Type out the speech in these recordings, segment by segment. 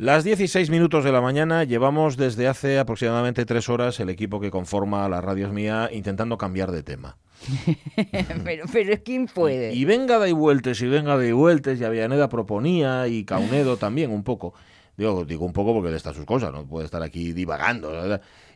Las 16 minutos de la mañana llevamos desde hace aproximadamente tres horas el equipo que conforma la Radio Mía intentando cambiar de tema. pero, pero ¿quién puede? Y, venga de vueltas y venga de vueltas y Avellaneda proponía y Caunedo también un poco. Digo, digo un poco porque le está sus cosas, no puede estar aquí divagando.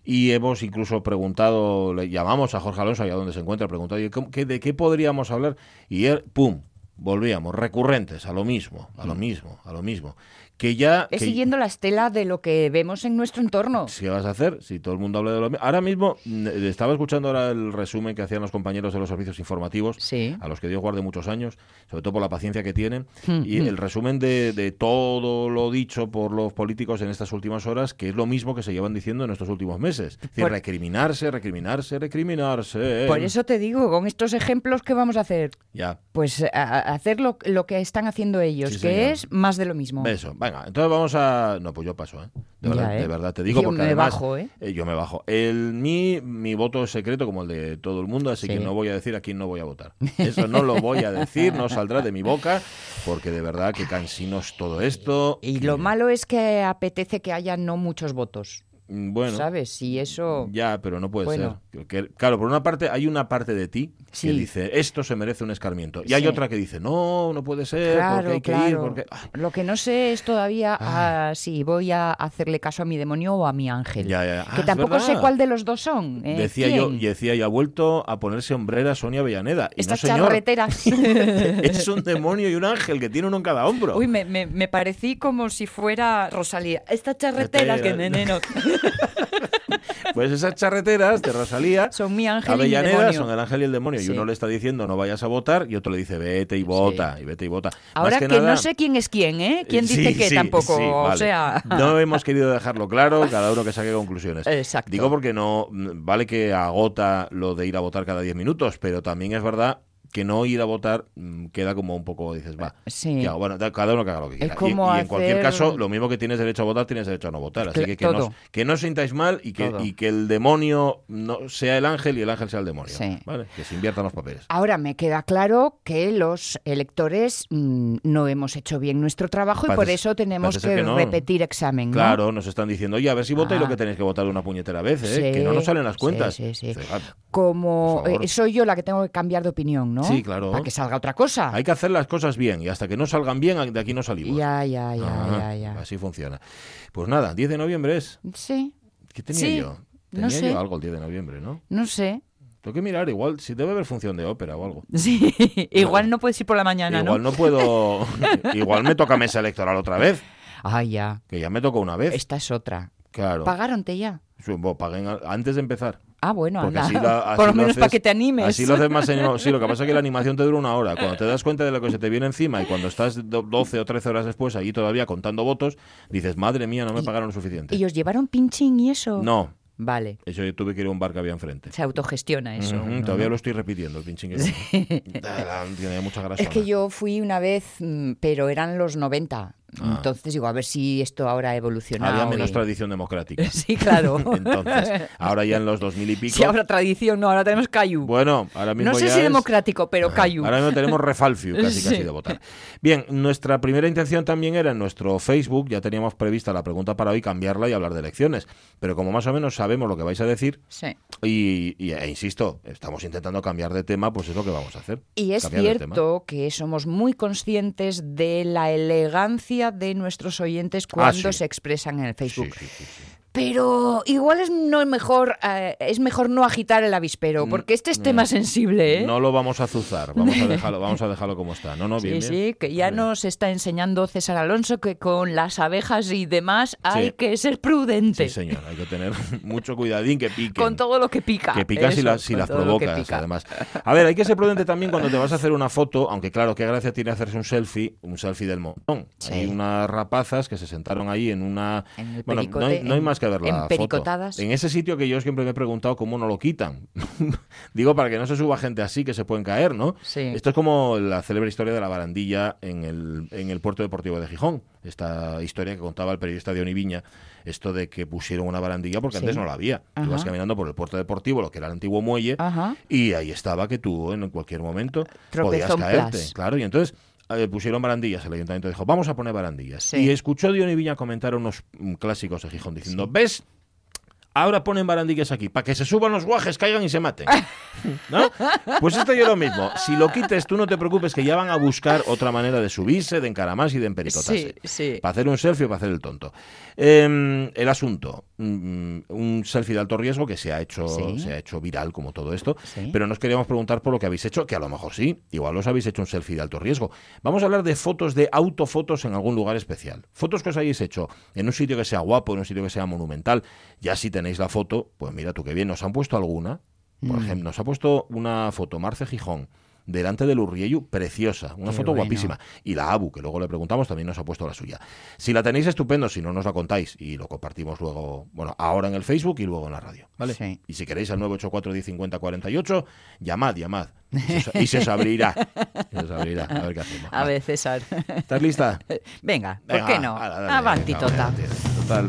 Y hemos incluso preguntado, le llamamos a Jorge Alonso allá donde se encuentra, preguntado ¿de qué podríamos hablar? Y él, ¡pum! Volvíamos, recurrentes, a lo mismo, a lo mismo, a lo mismo que ya... Es siguiendo la estela de lo que vemos en nuestro entorno. ¿Qué vas a hacer? Si todo el mundo habla de lo mismo. Ahora mismo, mm, estaba escuchando ahora el resumen que hacían los compañeros de los servicios informativos, a los que Dios guarde muchos años, sobre todo por la paciencia que tienen, hmm, y hmm. el resumen de, todo lo dicho por los políticos en estas últimas horas, que es lo mismo que se llevan diciendo en estos últimos meses. Es decir, recriminarse, recriminarse, recriminarse. Por eso te digo, con estos ejemplos, ¿qué vamos a hacer? Ya. Pues hacer lo, que están haciendo ellos, que es más de lo mismo. Eso, venga, entonces vamos a... No, pues yo paso, ¿eh? De, verdad, ¿eh? de verdad, te digo yo porque me además, bajo, ¿eh? ¿eh? Yo me bajo. El, mi, mi voto es secreto como el de todo el mundo, así que no voy a decir a quién no voy a votar. Eso no lo voy a decir, no saldrá de mi boca, porque de verdad que cansinos todo esto. Y lo malo es que apetece que haya no muchos votos. Mm, bueno. ¿Sabes? Si eso... Ya, pero no puede ser. claro, por una parte hay una parte de ti que dice, esto se merece un escarmiento. Y hay otra que dice, no, no puede ser, porque hay que ir, porque... Lo que no sé es todavía ah, si voy a hacerle caso a mi demonio o a mi ángel. que ah, tampoco sé cuál de los dos son. ¿eh? Decía yo, y decía, y ha vuelto a ponerse hombrera Sonia Avellaneda. Y Estas no, charreteras. es un demonio y un ángel que tiene uno en cada hombro. Uy, me, me, parecí como si fuera Rosalía. Estas charreteras que neneno. pues esas charreteras de Rosalía son mi ángel y el demonio. son el ángel y el demonio. Y uno le está diciendo no vayas a votar y otro le dice vete y vota, y vete y vota. Ahora que, no sé quién es quién, ¿eh? ¿Quién dice qué tampoco? O sea... No hemos querido dejarlo claro, cada uno que saque conclusiones. Exacto. Digo porque no, vale que agota lo de ir a votar cada 10 minutos, pero también es verdad que no ir a votar mm, queda como un poco, dices, va. Sí. bueno, cada uno que haga lo que quiera. y, en cualquier caso, lo mismo que tienes derecho a votar, tienes derecho a no votar. Así que que no, que no, os sintáis mal y que, y que el demonio no sea el ángel y el ángel sea el demonio. ¿vale? Que se inviertan los papeles. Ahora me queda claro que los electores mm, no hemos hecho bien nuestro trabajo y por eso tenemos que, repetir examen. Claro, nos están diciendo, oye, a ver si votáis lo ah. que tenéis que votar una puñetera vez, ¿eh? que no nos salen las cuentas. Como eh, soy yo la que tengo que cambiar de opinión, ¿no? Sí, claro. Para que salga otra cosa. Hay que hacer las cosas bien y hasta que no salgan bien, de aquí no salimos. Ya, ya, ya, ya, Así funciona. Pues nada, 10 de noviembre es. Sí. ¿Qué tenía yo? Tenía no yo algo el 10 de noviembre, ¿no? No sé. Tengo que mirar, igual, si debe haber función de ópera o algo. Sí, igual no puedes ir por la mañana, igual ¿no? puedo. igual me toca mesa electoral otra vez. Ah, ya. Que ya me tocó una vez. Esta es otra. Claro. ¿Pagaronte ya? paguen antes de empezar. Ah, bueno, por lo menos para que te animes. Así lo haces más Sí, lo que pasa es que la animación te dura una hora. Cuando te das cuenta de lo que se te viene encima y cuando estás 12 o 13 horas después ahí todavía contando votos, dices, madre mía, no me pagaron lo suficiente. ¿Y os llevaron pinching y eso? No. Vale. Eso yo tuve que ir a un bar que había enfrente. Se autogestiona eso. todavía lo estoy repitiendo, el pinching. Tiene mucha grasa. Es que yo fui una vez, mm, pero eran los 90 Ah. Entonces digo, a ver si esto ahora ha evolucionado. Había menos tradición democrática. sí, claro. Entonces, ahora ya en los 2000 y pico. Sí, ahora tradición, no, ahora tenemos Cayu. Bueno, ahora mismo. No sé si democrático, pero Cayu. Ahora mismo tenemos refalfio casi casi de votar. Bien, nuestra primera intención también era en nuestro Facebook, ya teníamos prevista la pregunta para hoy, cambiarla y hablar de elecciones. Pero como más o menos sabemos lo que vais a decir, sí. y, e insisto, estamos intentando cambiar de tema, pues es lo que vamos a hacer. Y es cierto que somos muy conscientes de la elegancia de nuestros oyentes ah, cuando se expresan en el Facebook. Pero igual es no mejor eh, es mejor no agitar el avispero, mm, porque este es tema sensible, ¿eh? No lo vamos a azuzar, vamos a dejarlo, vamos a dejarlo como está. No, no, bien, sí, sí, que ya nos está enseñando César Alonso que con las abejas y demás hay que ser prudente. Sí, señor, hay que tener mucho cuidadín que pique. Con todo lo que pica. Que pica si, las, si las provocas, además. A ver, hay que ser prudente también cuando te vas a hacer una foto, aunque claro, qué gracia tiene hacerse un selfie, un selfie del montón. Hay unas rapazas que se sentaron ahí en una... bueno, no hay más que en pericotadas. En ese sitio que yo siempre me he preguntado cómo no lo quitan. Digo, para que no se suba gente así que se pueden caer, ¿no? Esto es como la célebre historia de la barandilla en el, en el puerto deportivo de Gijón. Esta historia que contaba el periodista de Viña esto de que pusieron una barandilla porque antes no la había. Ibas caminando por el puerto deportivo, lo que era el antiguo muelle, y ahí estaba que tú en cualquier momento podías caerte. Claro, y entonces eh, pusieron barandillas, el ayuntamiento dijo, vamos a poner barandillas. Y escuchó Diony Viña comentar unos mm, clásicos de Gijón diciendo, ¿ves? Ahora ponen barandillas aquí, para que se suban los guajes, caigan y se maten. ¿No? Pues esto yo lo mismo. Si lo quites, tú no te preocupes, que ya van a buscar otra manera de subirse, de encaramarse y de empericotarse. Para hacer un selfie o para hacer el tonto. Em, el asunto, mm, un selfie de alto riesgo que se ha hecho, se ha hecho viral como todo esto, pero nos queríamos preguntar por lo que habéis hecho, que a lo mejor sí, igual os habéis hecho un selfie de alto riesgo. Vamos a hablar de fotos de autofotos en algún lugar especial. Fotos que os hayáis hecho en un sitio que sea guapo, en un sitio que sea monumental. Ya si tenéis la foto, pues mira tú qué bien, nos han puesto alguna. Por mm. ejemplo, nos ha puesto una foto Marce Gijón delante del Urrieyu, preciosa, una foto guapísima. Y la Abu, que luego le preguntamos, también nos ha puesto la suya. Si la tenéis, estupendo, si no nos la contáis y lo compartimos luego, bueno, ahora en el Facebook y luego en la radio, ¿vale? Y si queréis al 984 1050 48, llamad, llamad. Y se, os abrirá. Se abrirá. A ver qué hacemos. A ver, César. ¿Estás lista? Venga, ¿por qué no? Avanti, tota. Total.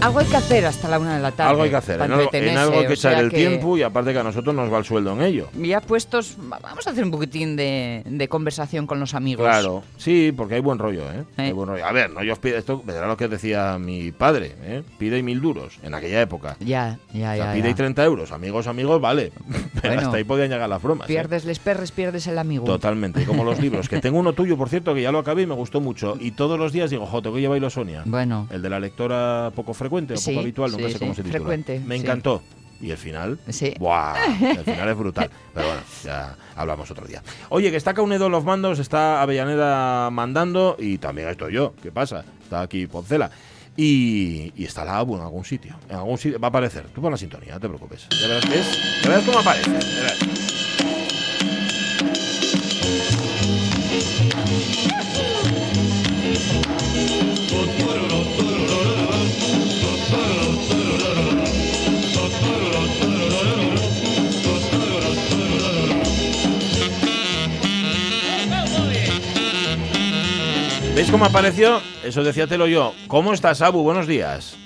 Algo hay que hacer hasta la una de la tarde. Algo hay que hacer. En algo, en algo, hay que echar el tiempo y aparte que a nosotros nos va el sueldo en ello. Ya puestos, vamos a hacer un poquitín de, conversación con los amigos. Claro, sí, porque hay buen rollo, ¿eh? Hay buen rollo. A ver, no yo os pido esto, verá lo que decía mi padre, ¿eh? Pide mil duros en aquella época. Ya, ya, ya. Pide 30 euros. Amigos, amigos, vale. Pero hasta ahí podían llegar las bromas. ¿eh? Pierdes les perres, pierdes el amigo. Totalmente. Como los libros, que tengo uno tuyo, por cierto, que ya lo acabé y me gustó mucho. Y todos los días digo, jo, tengo que llevarlo Sonia. Bueno. El de la lectora poco frecuente o poco habitual nunca sé cómo se titula. Frecuente, Me encantó. Y el final, sí. ¡buah! El final es brutal. Pero bueno, ya hablamos otro día. Oye, que está Caunedo los mandos, está Avellaneda mandando y también estoy yo. ¿Qué pasa? Está aquí Poncela. Y, y, está la ABU en algún sitio. En algún sitio va a aparecer. Tú pon la sintonía, no te preocupes. Ya verás, es, ya verás cómo aparece. ¿Veis cómo apareció? Eso decíatelo yo. ¿Cómo estás, Abu? Buenos días.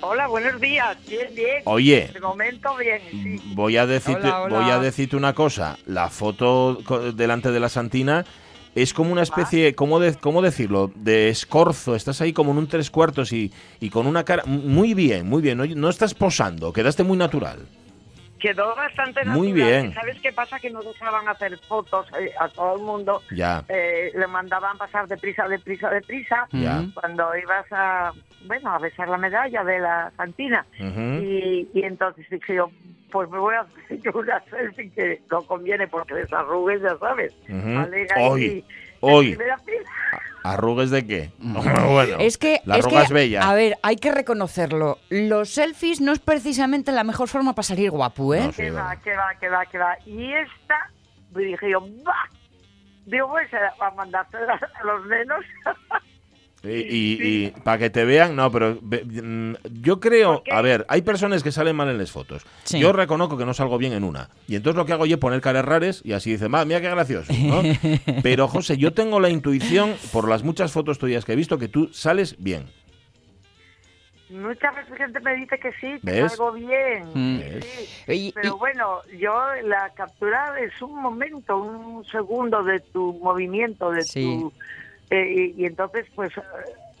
Hola, buenos días. Bien, bien. Oye, de momento bien. Sí. Voy a decirte, voy a decirte una cosa. La foto delante de la Santina es como una especie, ¿cómo, de, ¿cómo decirlo? De escorzo. Estás ahí como en un tres cuartos y, y con una cara muy bien, muy bien. No, no estás posando, quedaste muy natural quedó bastante natural. Muy bien. ¿Sabes qué pasa? Que no dejaban hacer fotos eh, a todo el mundo. Ya. Eh, le mandaban pasar deprisa, deprisa, deprisa. Ya. Cuando ibas a, bueno, a besar la medalla de la Santina. y, y, entonces dije yo, pues me voy a hacer una selfie que no conviene porque desarrugues, ya sabes. Hoy, hoy. ¿Arrugues de qué? bueno, es que, la es que, bella. A ver, hay que reconocerlo. Los selfies no es precisamente la mejor forma para salir guapo, ¿eh? que va, que va, que va, que va. Y esta, dije yo, ¡bah! Digo, pues a mandarse a los nenos. Y, para que te vean, no, pero mm, yo creo, a ver, hay personas que salen mal en las fotos. Yo reconozco que no salgo bien en una. Y entonces lo que hago yo es poner caras raras y así dice, mira qué gracioso. pero José, yo tengo la intuición, por las muchas fotos tuyas que he visto, que tú sales bien. Muchas veces gente me dice que sí, que salgo bien. Mm. Pero bueno, yo la captura es un momento, un segundo de tu movimiento, de tu eh, y, entonces, pues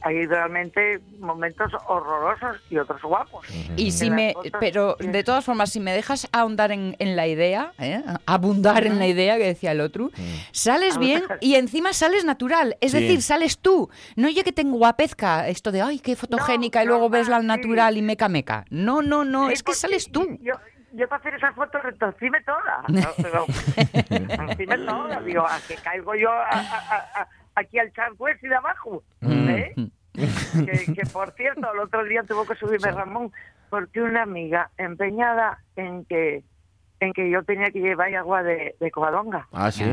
hay realmente momentos horrorosos y otros guapos. Y si me, pero de todas formas, si me dejas ahondar en, la idea, ¿eh? abundar en la idea que decía el otro, sales bien y encima sales natural. Es decir, sales tú. No yo que tengo guapezca, esto de, ay, qué fotogénica, y luego ves la natural y meca meca. No, no, no, es que sales tú. Yo, yo para hacer esa foto retorcime toda. retorcime toda. Digo, a que caigo yo a aquí al charco y de abajo. Mm. ¿eh? que, por cierto, el otro día tuvo que subirme Ramón porque una amiga empeñada en que en que yo tenía que llevar agua de, de Covadonga. Ah, sí.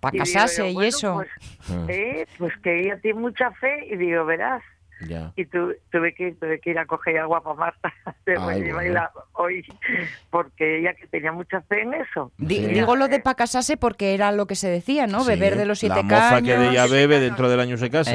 Para casarse y eso. Pues, ah. eh, pues que ella tiene mucha fe y digo, verás, y tuve, que, tuve que ir a coger agua para Marta hoy, porque ella que tenía mucha fe en eso. Digo lo de para casarse porque era lo que se decía, ¿no? Beber de los siete La moza que de ella bebe dentro del año se casa.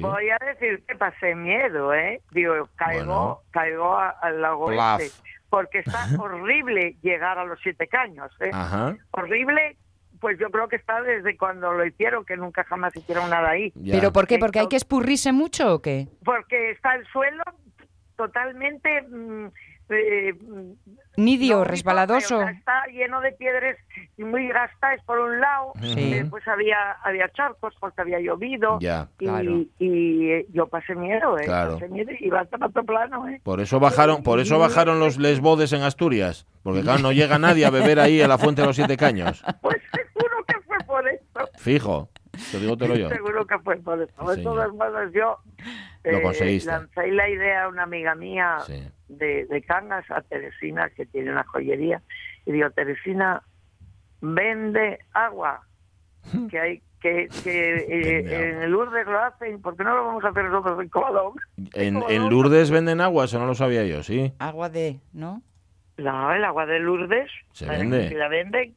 Voy a decir que pasé miedo, ¿eh? Digo, caigo, caigo al lago este porque está horrible llegar a los siete caños. ¿eh? Ajá. Horrible, pues yo creo que está desde cuando lo hicieron, que nunca jamás hicieron nada ahí. Ya. ¿Pero por qué? ¿Porque hay que espurrirse mucho o qué? Porque está el suelo totalmente... mm, eh, Nidio, no, resbaladoso. o sea, está lleno de piedras y muy gastas por un lado. Sí. Después había, había charcos porque había llovido. Ya. Y, Claro. y, eh, yo pasé miedo, ¿eh? Claro. Pasé miedo y iba hasta otro plano, ¿eh? Por eso bajaron, por eso bajaron los lesbodes en Asturias, porque claro, no llega nadie a beber ahí a la fuente de los siete caños. Pues que fue por eso. Fijo, te digo te lo yo. Seguro que fue por eso. De Sí, todas maneras, yo Lo eh, conseguiste. lancé la idea a una amiga mía Sí. de, de Cangas, a Teresina, que tiene una joyería, y digo, Teresina, vende agua, que hay que, que eh, Vende en Lourdes lo hacen, ¿por qué no lo vamos a hacer nosotros en Covadonga? En, ¿Cómo en? Lourdes venden agua, eso no lo sabía yo, ¿sí? Agua de, ¿no? No, el agua de Lourdes. Se vende. si la venden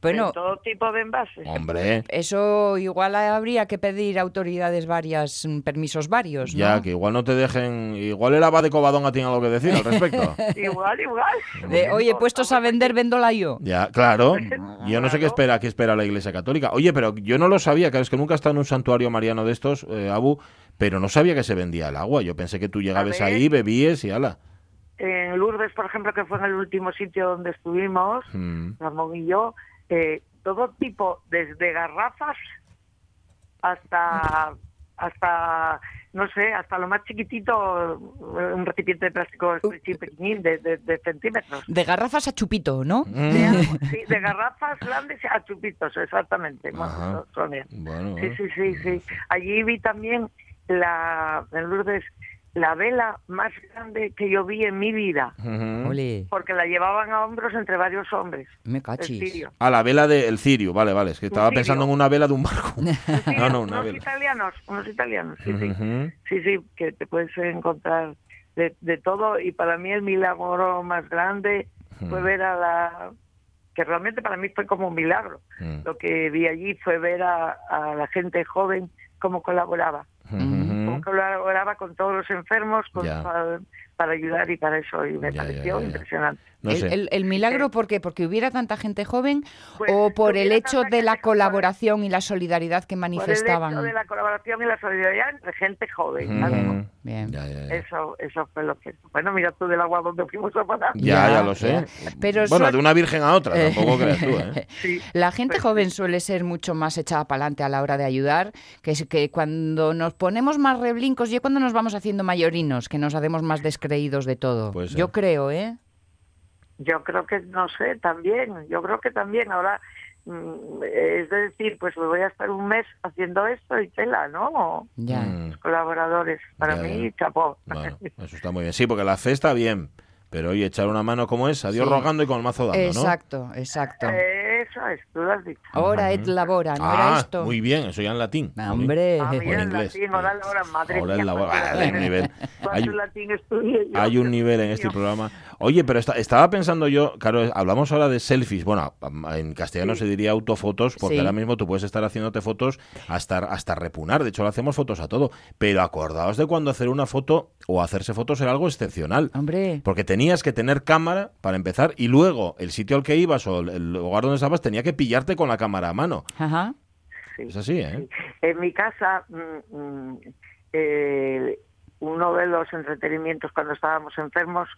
Bueno, en todo tipo de envases. Hombre, eso igual habría que pedir a autoridades varias, mm, permisos varios, ¿no? ya que igual no te dejen, igual el abad de Covadonga tiene algo que decir al respecto. Igual, igual. De, oye, puestos a vender, véndola yo. Ya, claro. Yo no sé qué espera, qué espera la Iglesia Católica. Oye, pero yo no lo sabía, claro, es que nunca he estado en un santuario mariano de estos, eh, Abu, pero no sabía que se vendía el agua. Yo pensé que tú llegabas ahí, bebíes y ala. En Lourdes, por ejemplo, que fue en el último sitio donde estuvimos, Mm. Ramón y yo, eh, todo tipo, desde garrafas hasta, hasta no sé, hasta lo más chiquitito, eh, un recipiente de plástico pequeñín, pequeñín, de, de- de centímetros. De garrafas a chupito, ¿no? Mm. De, sí, de garrafas grandes a chupitos, exactamente. Sonia. Bueno, Sí, sí, sí, sí. Allí vi también la, en Lourdes, la vela más grande que yo vi en mi vida, porque la llevaban a hombros entre varios hombres. me El cachis. sirio. Ah, la vela del cirio, vale, vale. Es que estaba pensando en una vela de un barco. Sí, No, no, una unos vela. italianos, unos italianos, sí, sí. Sí, sí, que te puedes encontrar de, de todo. Y para mí el milagro más grande fue ver a la... que realmente para mí fue como un milagro. Mm. Lo que vi allí fue ver a, a la gente joven cómo colaboraba. Ujú. Cómo colaboraba con todos los enfermos con-. Para, ayudar y para eso. Y me Ya, pareció ya, ya. impresionante. No el, sé. el- el milagro, ¿por qué? ¿Porque hubiera tanta gente joven Pues, o por el hecho de la gente joven. colaboración y la solidaridad que Por el hecho manifestaban? de la colaboración y la solidaridad entre gente joven. Ujú. amigo. Bien. Ya, ya, ya. Eso, eso fue lo que... Bueno, mira tú del agua donde fuimos a parar. Ya, Ya, ya lo sé. Pero bueno, de una virgen a otra, tampoco creas tú, ¿eh? Sí. La gente Pues joven suele ser mucho más echada para adelante a la hora de ayudar, que es que cuando nos ponemos más reblincos y es cuando nos vamos haciendo mayorinos, que nos hacemos más descreídos de todo. Puede ser. Yo creo, ¿eh? Yo creo que, no sé, también, yo creo que también ahora, mm, es decir, pues me voy a estar un mes haciendo esto y tela, ¿no? Ya. Mm. Los colaboradores, para Ya, mí, ya. chapó. Bueno, eso está muy bien. Sí, porque la fe está bien, pero oye, echar una mano como es, a Dios Sí. rogando y con el mazo dando, ¿no? Exacto, exacto. Eso es, tú lo has dicho. Ahora et labora, ¿no ah, era esto? muy bien, eso ya en latín. Ah, Hombre, Ah, en en inglés. latín, ahora, ahora, madre Ahora mía, el labor- cuánto ah, hay un nivel. en este programa. Oye, pero esta- estaba pensando yo, claro, hablamos ahora de selfies. Bueno, en castellano Sí. se diría autofotos, porque Sí. ahora mismo tú puedes estar haciéndote fotos hasta, hasta repunar. De hecho, le hacemos fotos a todo. Pero acordaos de cuando hacer una foto o hacerse fotos era algo excepcional. hombre. Porque tenías que tener cámara para empezar y luego el sitio al que ibas o el- lugar donde estabas tenía que pillarte con la cámara a mano. Ajá. Sí. Es así, ¿eh? En mi casa, mm, mm, eh, uno de los entretenimientos cuando estábamos enfermos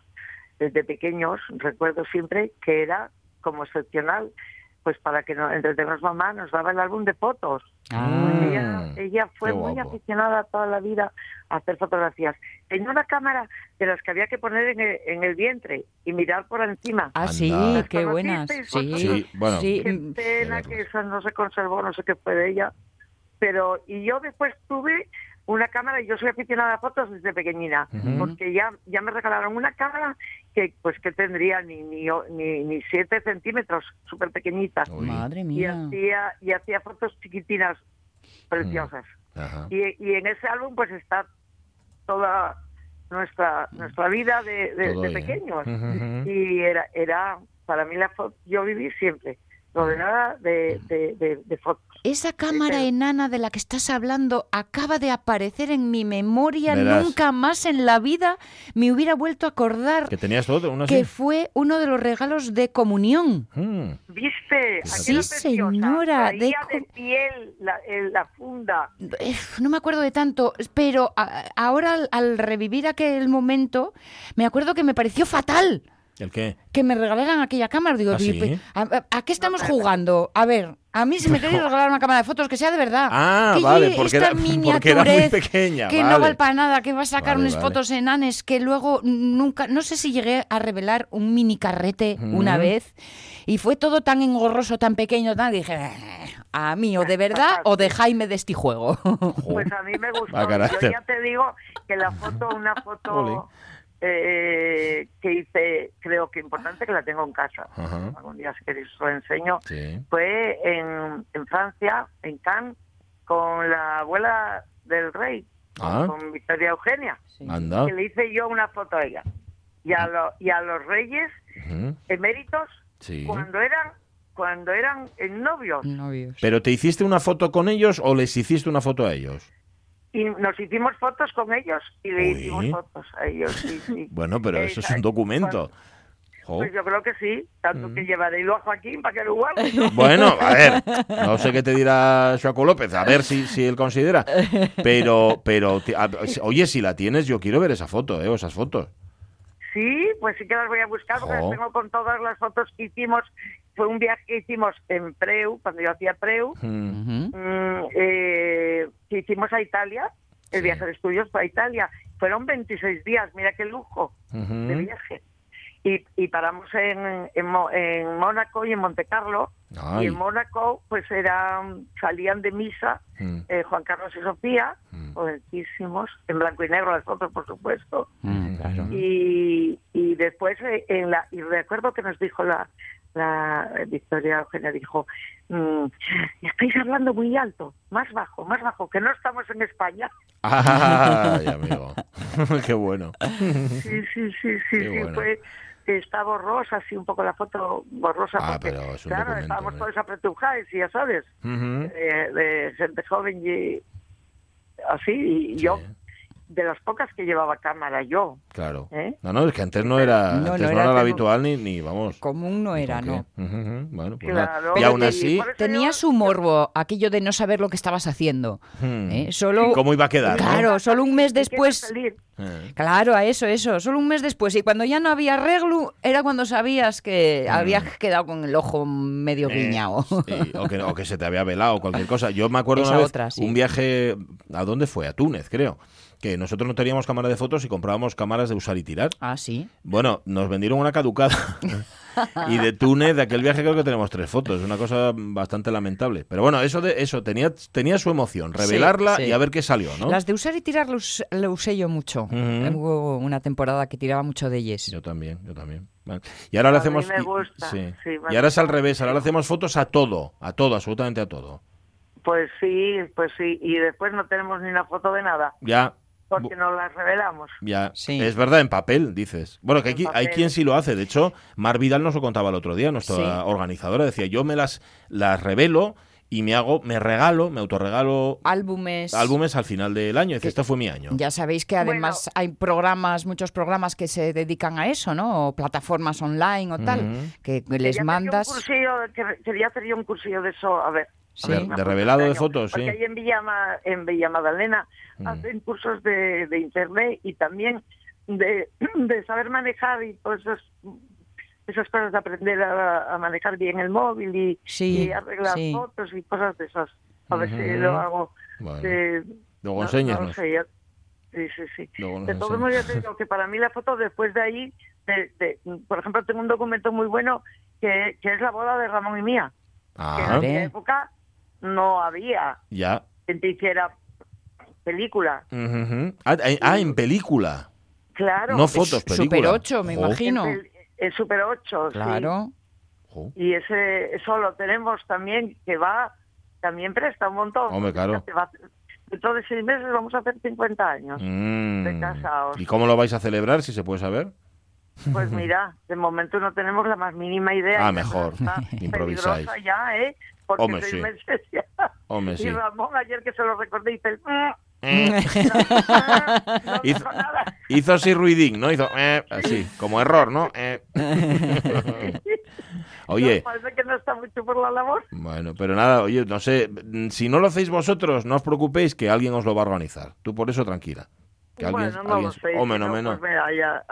desde pequeños, recuerdo siempre que era como excepcional, pues para que nos entretenernos mamá nos daba el álbum de fotos. Ah. Ella, ella fue muy aficionada toda la vida a hacer fotografías. Tenía una cámara de las que había que poner en el, en el vientre y mirar por encima. Ah, sí, ¿Las qué buenas. Sí, Sí, bueno. sí, Qué pena que eso no se conservó, no sé qué fue de ella. Pero, y yo después tuve una cámara, y yo soy aficionada a fotos desde pequeñina, porque ya, ya me regalaron una cámara que pues que tendría ni ni, ni, ni siete centímetros, súper pequeñita. Madre Y mía. hacía, y hacía fotos chiquitinas, preciosas. Ajá. Y, y en ese álbum pues está toda nuestra nuestra vida de, de- pequeños. Y era, era, para mí la foto, yo viví siempre rodeada de, de, de, fotos. Esa cámara enana de la que estás hablando acaba de aparecer en mi memoria. Nunca más en la vida me hubiera vuelto a acordar. Que tenías todo, una Que fue uno de los regalos de comunión. Hmm. ¿Viste? Sí, señora. De, de piel la, la, funda. No me acuerdo de tanto, pero ahora al revivir aquel momento, me acuerdo que me pareció fatal. ¿El qué? Que me regalaran aquella cámara. Digo, ¿Ah, ¿a, qué estamos jugando? A ver, a mí si me queréis regalar una cámara de fotos que sea de verdad. Ah, vale, porque era, porque era, muy pequeña. Que no vale para nada, que va a sacar unas fotos enanes que luego nunca, no sé si llegué a revelar un mini carrete una vez y fue todo tan engorroso, tan pequeño, tan dije, eh, a mí o de verdad o de Jaime de este juego. Pues a mí me gustó. Yo ya te digo que la foto, una foto eh, que hice, creo que importante, que la tengo en casa. Algún día, si queréis, os lo enseño. Fue en, en, Francia, en Cannes, con la abuela del rey, ah. con Victoria Eugenia. Que le hice yo una foto a ella. Y a, y a los reyes eméritos, cuando eran cuando eran novios. novios. ¿Pero te hiciste una foto con ellos o les hiciste una foto a ellos? Y nos hicimos fotos con ellos y le hicimos fotos a ellos. bueno, pero eso es un documento. Pues yo creo que sí, tanto que mm. llevaré a Joaquín para que lo guarde. Bueno, a ver, no sé qué te dirá Joaco López, a ver si, si él considera, pero, pero oye, si la tienes, yo quiero ver esa foto, ¿eh? esas fotos. Sí, pues sí que las voy a buscar porque las tengo con todas las fotos que hicimos. Fue un viaje que hicimos en Preu, cuando yo hacía Preu, mm, eh, que hicimos a Italia, el viaje de estudios fue a Italia. Fueron 26 días, mira qué lujo de viaje y, y paramos en, en, Mónaco y en Monte Carlo. Y en Mónaco, pues eran, salían de misa mm. eh, Juan Carlos y Sofía, mm. en blanco y negro las fotos, por supuesto. Y, y después, eh, en la, y recuerdo que nos dijo la, la Victoria Eugenia dijo, estáis hablando muy alto, más bajo, más bajo, que no estamos en España. Ay, amigo, qué bueno. Sí, sí, sí, sí, sí fue, está borrosa, así un poco la foto borrosa. Ah, pero es un claro, estábamos todos apretujados, ya sabes, eh, de gente joven y así, y yo de las pocas que llevaba cámara yo. Claro. ¿eh? No, no, es que antes no era, no, antes no, era, habitual ni, ni, vamos. Común no era, ¿no? Bueno, pues claro. Y aún así... Tenía su morbo, aquello de no saber lo que estabas haciendo. Hmm. ¿eh? Solo... ¿Cómo iba a quedar? Claro, solo un mes después... Eh. Claro, a eso, eso. Solo un mes después. Y cuando ya no había arreglo, era cuando sabías que hmm. habías quedado con el ojo medio guiñado. o, que, o, que, se te había velado, cualquier cosa. Yo me acuerdo una vez, un viaje... ¿A dónde fue? A Túnez, creo que nosotros no teníamos cámara de fotos y comprábamos cámaras de usar y tirar. Ah, sí. Bueno, nos vendieron una caducada. y de Túnez, de aquel viaje, creo que tenemos tres fotos. Es una cosa bastante lamentable. Pero bueno, eso de eso tenía, tenía su emoción, revelarla y a ver qué salió, ¿no? Las de usar y tirar lo, usé yo mucho. Hubo una temporada que tiraba mucho de ellas. Yo también, yo también. Y ahora le hacemos. sí. y ahora es al revés, ahora le hacemos fotos a todo, a todo, absolutamente a todo. Pues sí, pues sí. Y después no tenemos ni una foto de nada. Ya, porque no las revelamos. Ya, es verdad, en papel, dices. Bueno, que hay, hay, quien sí lo hace. De hecho, Mar Vidal nos lo contaba el otro día, nuestra organizadora. Decía, yo me las, las revelo y me hago, me regalo, me autorregalo álbumes, álbumes al final del año. Dice, este fue mi año. Ya sabéis que además hay programas, muchos programas que se dedican a eso, ¿no? O plataformas online o tal, que les mandas. quería hacer yo un cursillo de eso, a ver. De revelado de fotos, Porque sí. ahí en Villa, en Villa Magdalena Mm. hacen cursos de, de, internet y también de, de saber manejar y pues esas, esas cosas de aprender a, manejar bien el móvil y, arreglar fotos y cosas de esas. A ver si lo hago. Luego enseñas. sí, sí, sí. de todos modos, ya te digo que para mí la foto después de ahí, de, por ejemplo, tengo un documento muy bueno que, que es la boda de Ramón y mía. Ah. Que en aquella época no había ya. quien te hiciera película. Ah, ah, en película. Claro. No fotos, película. Super 8, me imagino. El, Super 8, claro. Y ese, eso lo tenemos también, que va, también presta un montón. Hombre, claro. Dentro de seis meses vamos a hacer 50 años de mm. casados. ¿Y cómo lo vais a celebrar, si se puede saber? Pues mira, de momento no tenemos la más mínima idea. Ah, mejor. Improvisáis. ya, ¿eh? Porque Hombre, seis sí. meses ya. Hombre, Y sí. Ramón ayer que se lo recordé dice, "Mm, Eh, no Hizo- hizo así ruidín, ¿no? Hizo eh, así, como error, ¿no? Eh. Oye, No, parece que no está mucho por la labor. bueno, pero nada, oye, no sé, mm, si no lo hacéis vosotros, no os preocupéis que alguien os lo va a organizar. Tú por eso tranquila. Que alguien, bueno, no alguien- lo sé. Hombre, no, no, menos, Pues mira, ya,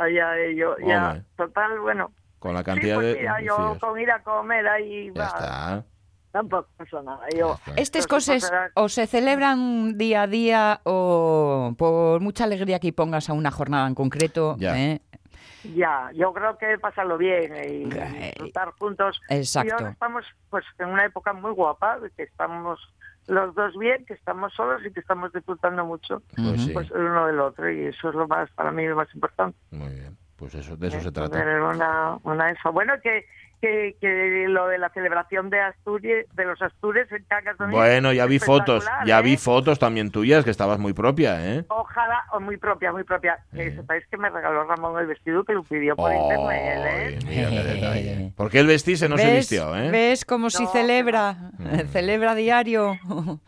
Hombre. total, bueno. con la Sí, cantidad pues de mira, yo fíos. con ir a comer ahí, Ya va, está. Tampoco pasa nada. Yo. Estas cosas o se celebran día a día o por mucha alegría que pongas a una jornada en concreto. Ya. ¿eh? Ya, yo creo que pasarlo bien y Eh, disfrutar juntos. exacto. Y ahora estamos pues en una época muy guapa, de que estamos los dos bien, que estamos solos y que estamos disfrutando mucho Pues sí, pues el uno del otro y eso es lo más para mí lo más importante. muy bien. Pues eso, de eso ¿eh? se trata. Tener una, una eso. Bueno, que, que, que lo de la celebración de Asturias, de los Astures en Cangas también, Bueno, ya vi fotos, ya ¿eh? vi fotos también tuyas, que estabas muy propia, ¿eh? Ojalá, o muy propia, muy propia. Que Eh. sepáis que me regaló Ramón el vestido que lo pidió por internet, ¿eh? Ay, mira qué detalle. ¿Por qué el vestirse no se vistió, eh? ¿Ves como si No, celebra? Mm. Celebra diario.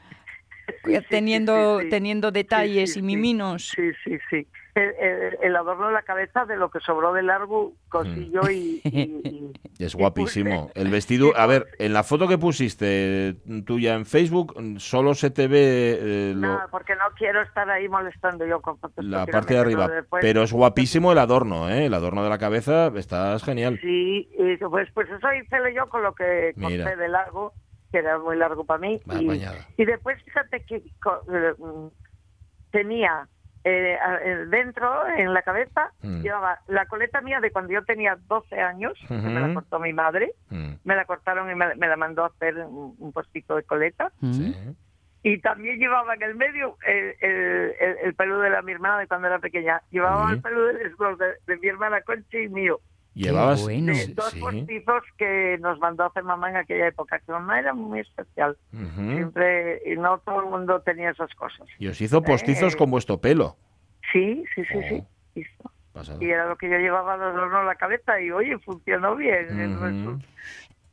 Sí, teniendo, sí, sí. teniendo detalles Sí, sí, y sí. miminos. Sí, sí, sí. El, el- el adorno de la cabeza de lo que sobró de largo, cosillo Mm. y, y- y- Es guapísimo. El vestido, a ver, en la foto que pusiste tuya en Facebook, solo se te ve eh, lo- Nada, porque no quiero estar ahí molestando yo con fotos. la parte de no arriba. después. Pero es guapísimo el adorno, ¿eh? El adorno de la cabeza, estás genial. Sí, y pues, pues eso hice yo con lo que Mira. corté de largo, que era muy largo para mí. Y, y después fíjate que co- eh, mm, tenía eh, eh, dentro, en la cabeza, Mm. llevaba la coleta mía de cuando yo tenía 12 años, que me la cortó mi madre, Mm, me la cortaron y me, me la mandó a hacer un, un postito de coleta. sí. Y también llevaba en el medio el, el, el- el peludo de la mi hermana de cuando era pequeña. Llevaba el peludo de, de, de mi hermana Concha y mío. Llevabas. bueno. Sí, dos sí. postizos que nos mandó a hacer mamá en aquella época, que mamá era muy especial. Ujú. Siempre, y no todo el mundo tenía esas cosas. Y os hizo postizos Eh. con vuestro pelo. Sí, sí, sí, sí. Oh. hizo. Pasado. Y era lo que yo llevaba de adorno en la cabeza y oye, funcionó bien. Ujú.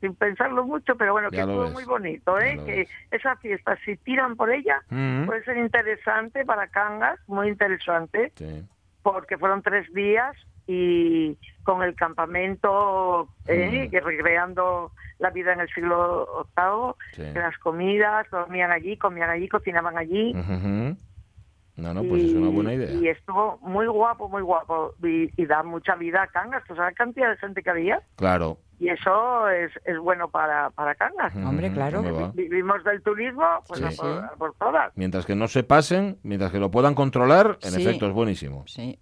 Sin pensarlo mucho, pero bueno, que Ya lo estuvo ves. muy bonito, ¿eh? Que ves. esa fiesta, si tiran por ella, Ujú. puede ser interesante para Cangas, muy interesante, Sí. porque fueron tres días y con el campamento, ¿eh? Mm. que recreando la vida en el siglo VIII, Sí. las comidas, dormían allí, comían allí, cocinaban allí. Ujú. No, no, pues es una buena idea. Y estuvo muy guapo, muy guapo. Y, y da mucha vida a Cangas. ¿Tú sabes la cantidad de gente que había? Claro. Y eso es, es bueno para, para Cangas. Hombre, Ujú, claro. Vivimos del turismo, pues Sí. a por, a por todas. Mientras que no se pasen, mientras que lo puedan controlar, en Sí. efecto es buenísimo. Sí.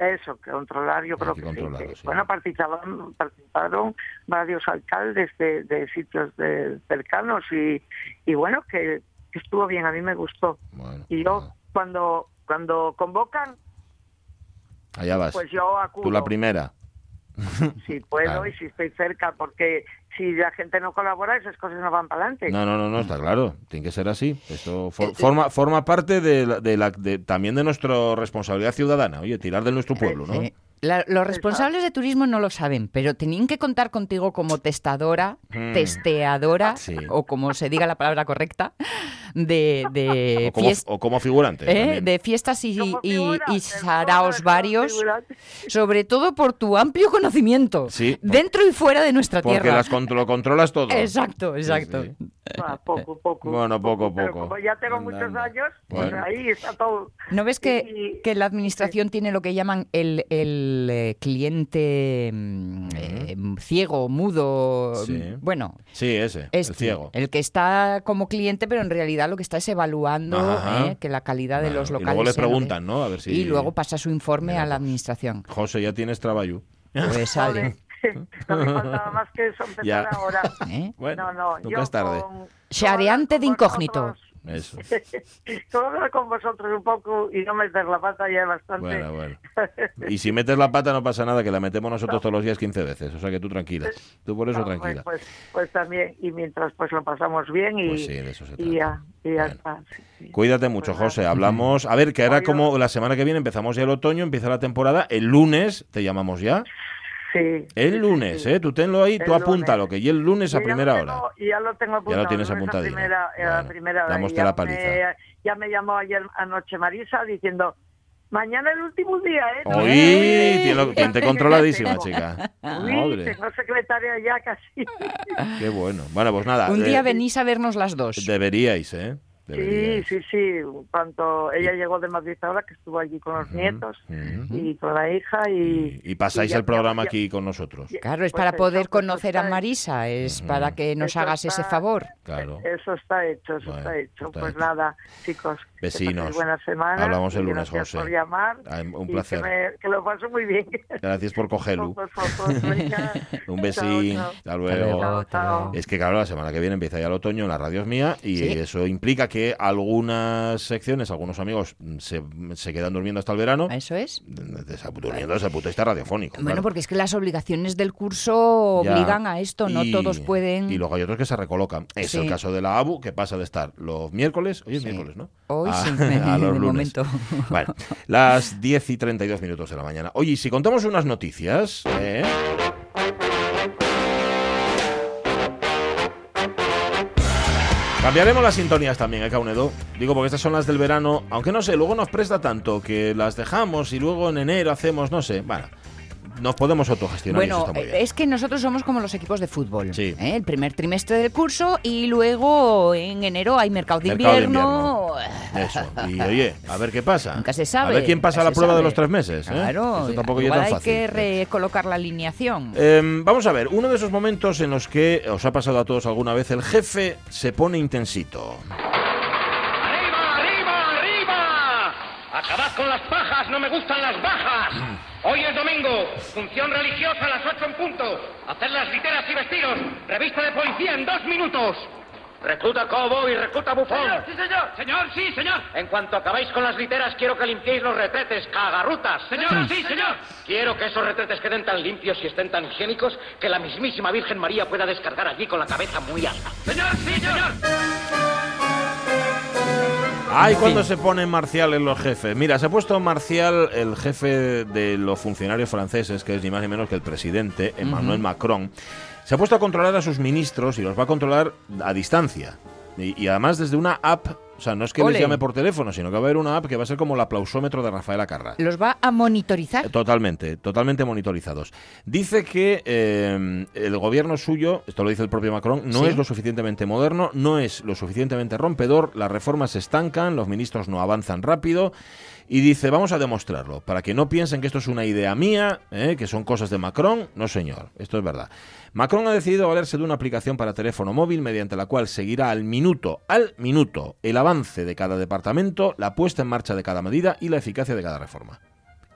Eso, controlar, yo creo que que, sí, controlarlo, que- sí. Bueno, participaron, participaron varios alcaldes de, de sitios de- cercanos y, y bueno, que, que estuvo bien, a mí me gustó. Bueno, Y yo, cuando cuando convocan, allá vas. pues yo acudo. Tú la primera. Si puedo Claro. y si estoy cerca, porque si la gente no colabora, esas cosas no van para adelante. No, no, no, no, está claro. Tiene que ser así. Esto for- forma, forma parte de, la- de la, de- también de nuestra responsabilidad ciudadana. Oye, tirar de nuestro pueblo, ¿no? Sí. La- los responsables de turismo no lo saben, pero tenían que contar contigo como testadora, Mm. testeadora, Sí. o como se diga la palabra correcta, de, de, O como, o como figurante. ¿eh? de fiestas y, y- figurante, y ¿cómo saraos varios, figurante? sobre todo por tu amplio conocimiento, Sí. dentro y fuera de nuestra Porque tierra. las contro- lo controlas todo. Exacto, Sí, exacto. sí. Ah, poco, poco. Bueno, poco Pero poco. como ya tengo Anda, muchos anda. años, pues ahí está todo. ¿No ves que, Y- que la administración tiene lo que llaman el, el, eh, cliente mm, eh, ciego, mudo? Sí. mm, Bueno, Sí, ese, este, el ciego. el que está como cliente, pero en realidad lo que está es evaluando eh, que la calidad de Bueno, los y locales. luego le preguntan, ¿no? A ver si... Y luego pasa su informe Mira, a la pues. administración. José, ya tienes trabajo. Pues sale. no me faltaba más que eso empezar Ya. ahora. ¿eh? Bueno, no, no, nunca yo es tarde. Shareante de incógnito. vosotros- Eso. Solo hablar con vosotros un poco y no meter la pata ya es bastante. Bueno, bueno. Y si metes la pata no pasa nada, que la metemos nosotros todos los días 15 veces. O sea que tú tranquila. Tú por eso No, pues, tranquila. Pues, pues también, y mientras pues lo pasamos bien y, Pues sí, de eso se y ya, y ya Bueno. está. sí, sí. Cuídate mucho, Pues. José. Hablamos. A ver, que ahora como la semana que viene empezamos ya el otoño, empieza la temporada. El lunes te llamamos ya. Sí. El lunes, ¿eh? Tú tenlo ahí, tú apúntalo, que y el lunes a primera hora. Ya lo tengo apuntado. Ya lo tienes apuntado. Primera, bueno, primera hora. Damos la paliza. Me, ya me llamó ayer anoche Marisa diciendo, Mañana el último día, ¿eh? Uy, tiene, controladísima, chica. Uy, tengo secretaria ya casi. Qué bueno. Bueno, pues nada. Un día eh, venís a vernos las dos. Deberíais, ¿eh? Sí, sí, sí. Cuando ella llegó de Madrid ahora, que estuvo allí con los nietos y con la hija. Y, y, pasáis el programa aquí con nosotros. Claro, es pues para poder conocer a Marisa, es para que nos hagas ese favor. Claro. Eso está hecho, eso está hecho. pues nada, chicos. Vecinos. Buena semana. Hablamos el lunes, José. por llamar. un placer. Que, lo paso muy bien. Gracias por cogerlo. un besín. Hasta luego. Es que, claro, la semana que viene empieza ya el otoño, la radio es mía y eso implica que algunas secciones, algunos amigos se, se quedan durmiendo hasta el verano. Eso es. Durmiendo desde el punto de vista radiofónico. Bueno, porque es que las obligaciones del curso obligan a esto, no todos pueden. Y luego hay otros que se recolocan. Es el caso de la ABU, que pasa de estar los miércoles, hoy es miércoles, ¿no? Hoy a, sí, a los lunes. Momento. Bueno, las 10 y 32 minutos de la mañana. Oye, si contamos unas noticias, ¿eh? Cambiaremos las sintonías también, ¿eh, Caunedo? Digo, porque estas son las del verano, aunque no sé, luego nos presta tanto que las dejamos y luego en enero hacemos, no sé, bueno nos podemos autogestionar. Bueno, es que nosotros somos como los equipos de fútbol. ¿eh? El primer trimestre del curso y luego en enero hay mercado de, invierno. Eso. Y oye, a ver qué pasa. Nunca se sabe. A ver quién pasa la prueba de los tres meses. ¿eh? Claro. Eso tampoco igual hay que recolocar la alineación. Em, vamos a ver, uno de esos momentos en los que os ha pasado a todos alguna vez, el jefe se pone intensito. ¡Acabad con las pajas! ¡No me gustan las bajas! Hoy es domingo, función religiosa a las 8 en punto. Hacer las literas y vestidos. Revista de policía en dos minutos. Recluta cobo y recluta bufón. Señor, sí, señor. Señor, sí, señor. En cuanto acabáis con las literas, quiero que limpiéis los retretes, cagarrutas. Señor, sí, señor. Quiero que esos retretes queden tan limpios y estén tan higiénicos que la mismísima Virgen María pueda descargar allí con la cabeza muy alta. Señor, sí, señor. Ay, cuando se ponen marciales los jefes. Mira, se ha puesto marcial el jefe de los funcionarios franceses, que es ni más ni menos que el presidente, Emmanuel Macron. Se ha puesto a controlar a sus ministros y los va a controlar a distancia. Y, además desde una app, o sea, no es que les llame por teléfono, sino que va a haber una app que va a ser como el aplausómetro de Rafael Acarra. ¿Los va a monitorizar? Totalmente, totalmente monitorizados. Dice que eh, el gobierno suyo, esto lo dice el propio Macron, no es lo suficientemente moderno, no es lo suficientemente rompedor, las reformas se estancan, los ministros no avanzan rápido. Y dice, vamos a demostrarlo, para que no piensen que esto es una idea mía, ¿eh? que son cosas de Macron. No, señor, esto es verdad. Macron ha decidido valerse de una aplicación para teléfono móvil mediante la cual seguirá al minuto, al minuto, el avance de cada departamento, la puesta en marcha de cada medida y la eficacia de cada reforma.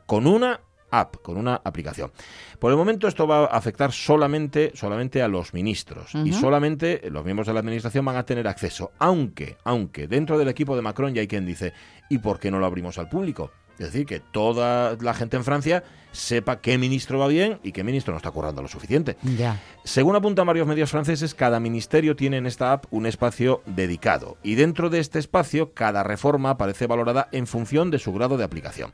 Con una app, con una aplicación. Por el momento esto va a afectar solamente, solamente a los ministros y solamente los miembros de la administración van a tener acceso, aunque, aunque dentro del equipo de Macron ya hay quien dice, ¿y por qué no lo abrimos al público? Es decir, que toda la gente en Francia sepa qué ministro va bien y qué ministro no está currando lo suficiente. Ya. Según apuntan varios medios franceses, cada ministerio tiene en esta app un espacio dedicado. Y dentro de este espacio, cada reforma aparece valorada en función de su grado de aplicación.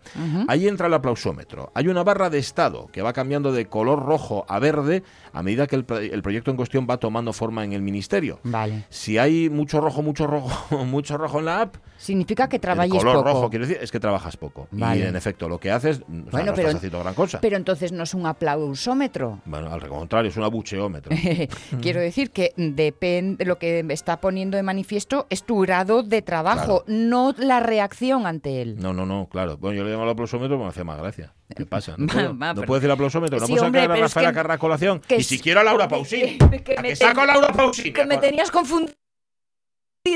Ahí entra el aplausómetro. Hay una barra de estado que va cambiando de color rojo a verde a medida que el, proyecto en cuestión va tomando forma en el ministerio. Vale. Si hay mucho rojo, mucho rojo, mucho rojo en la app, significa que trabajes poco. color rojo quiere decir es que trabajas poco. Y en efecto, lo que haces, bueno, no pero, estás haciendo gran cosa. Pero entonces no es un aplausómetro. Bueno, al contrario, es un abucheómetro. Quiero decir que depende lo que me está poniendo de manifiesto es tu grado de trabajo, no la reacción ante él. No, no, no, claro. Bueno, yo le llamo al aplausómetro porque me hacía más gracia. ¿Qué pasa? No puedo, no puedo decir aplausómetro, no puedo sacar a Rafael a colación, ni siquiera a Laura Pausini. Que, que, saco a Laura Pausini. Que me tenías confundido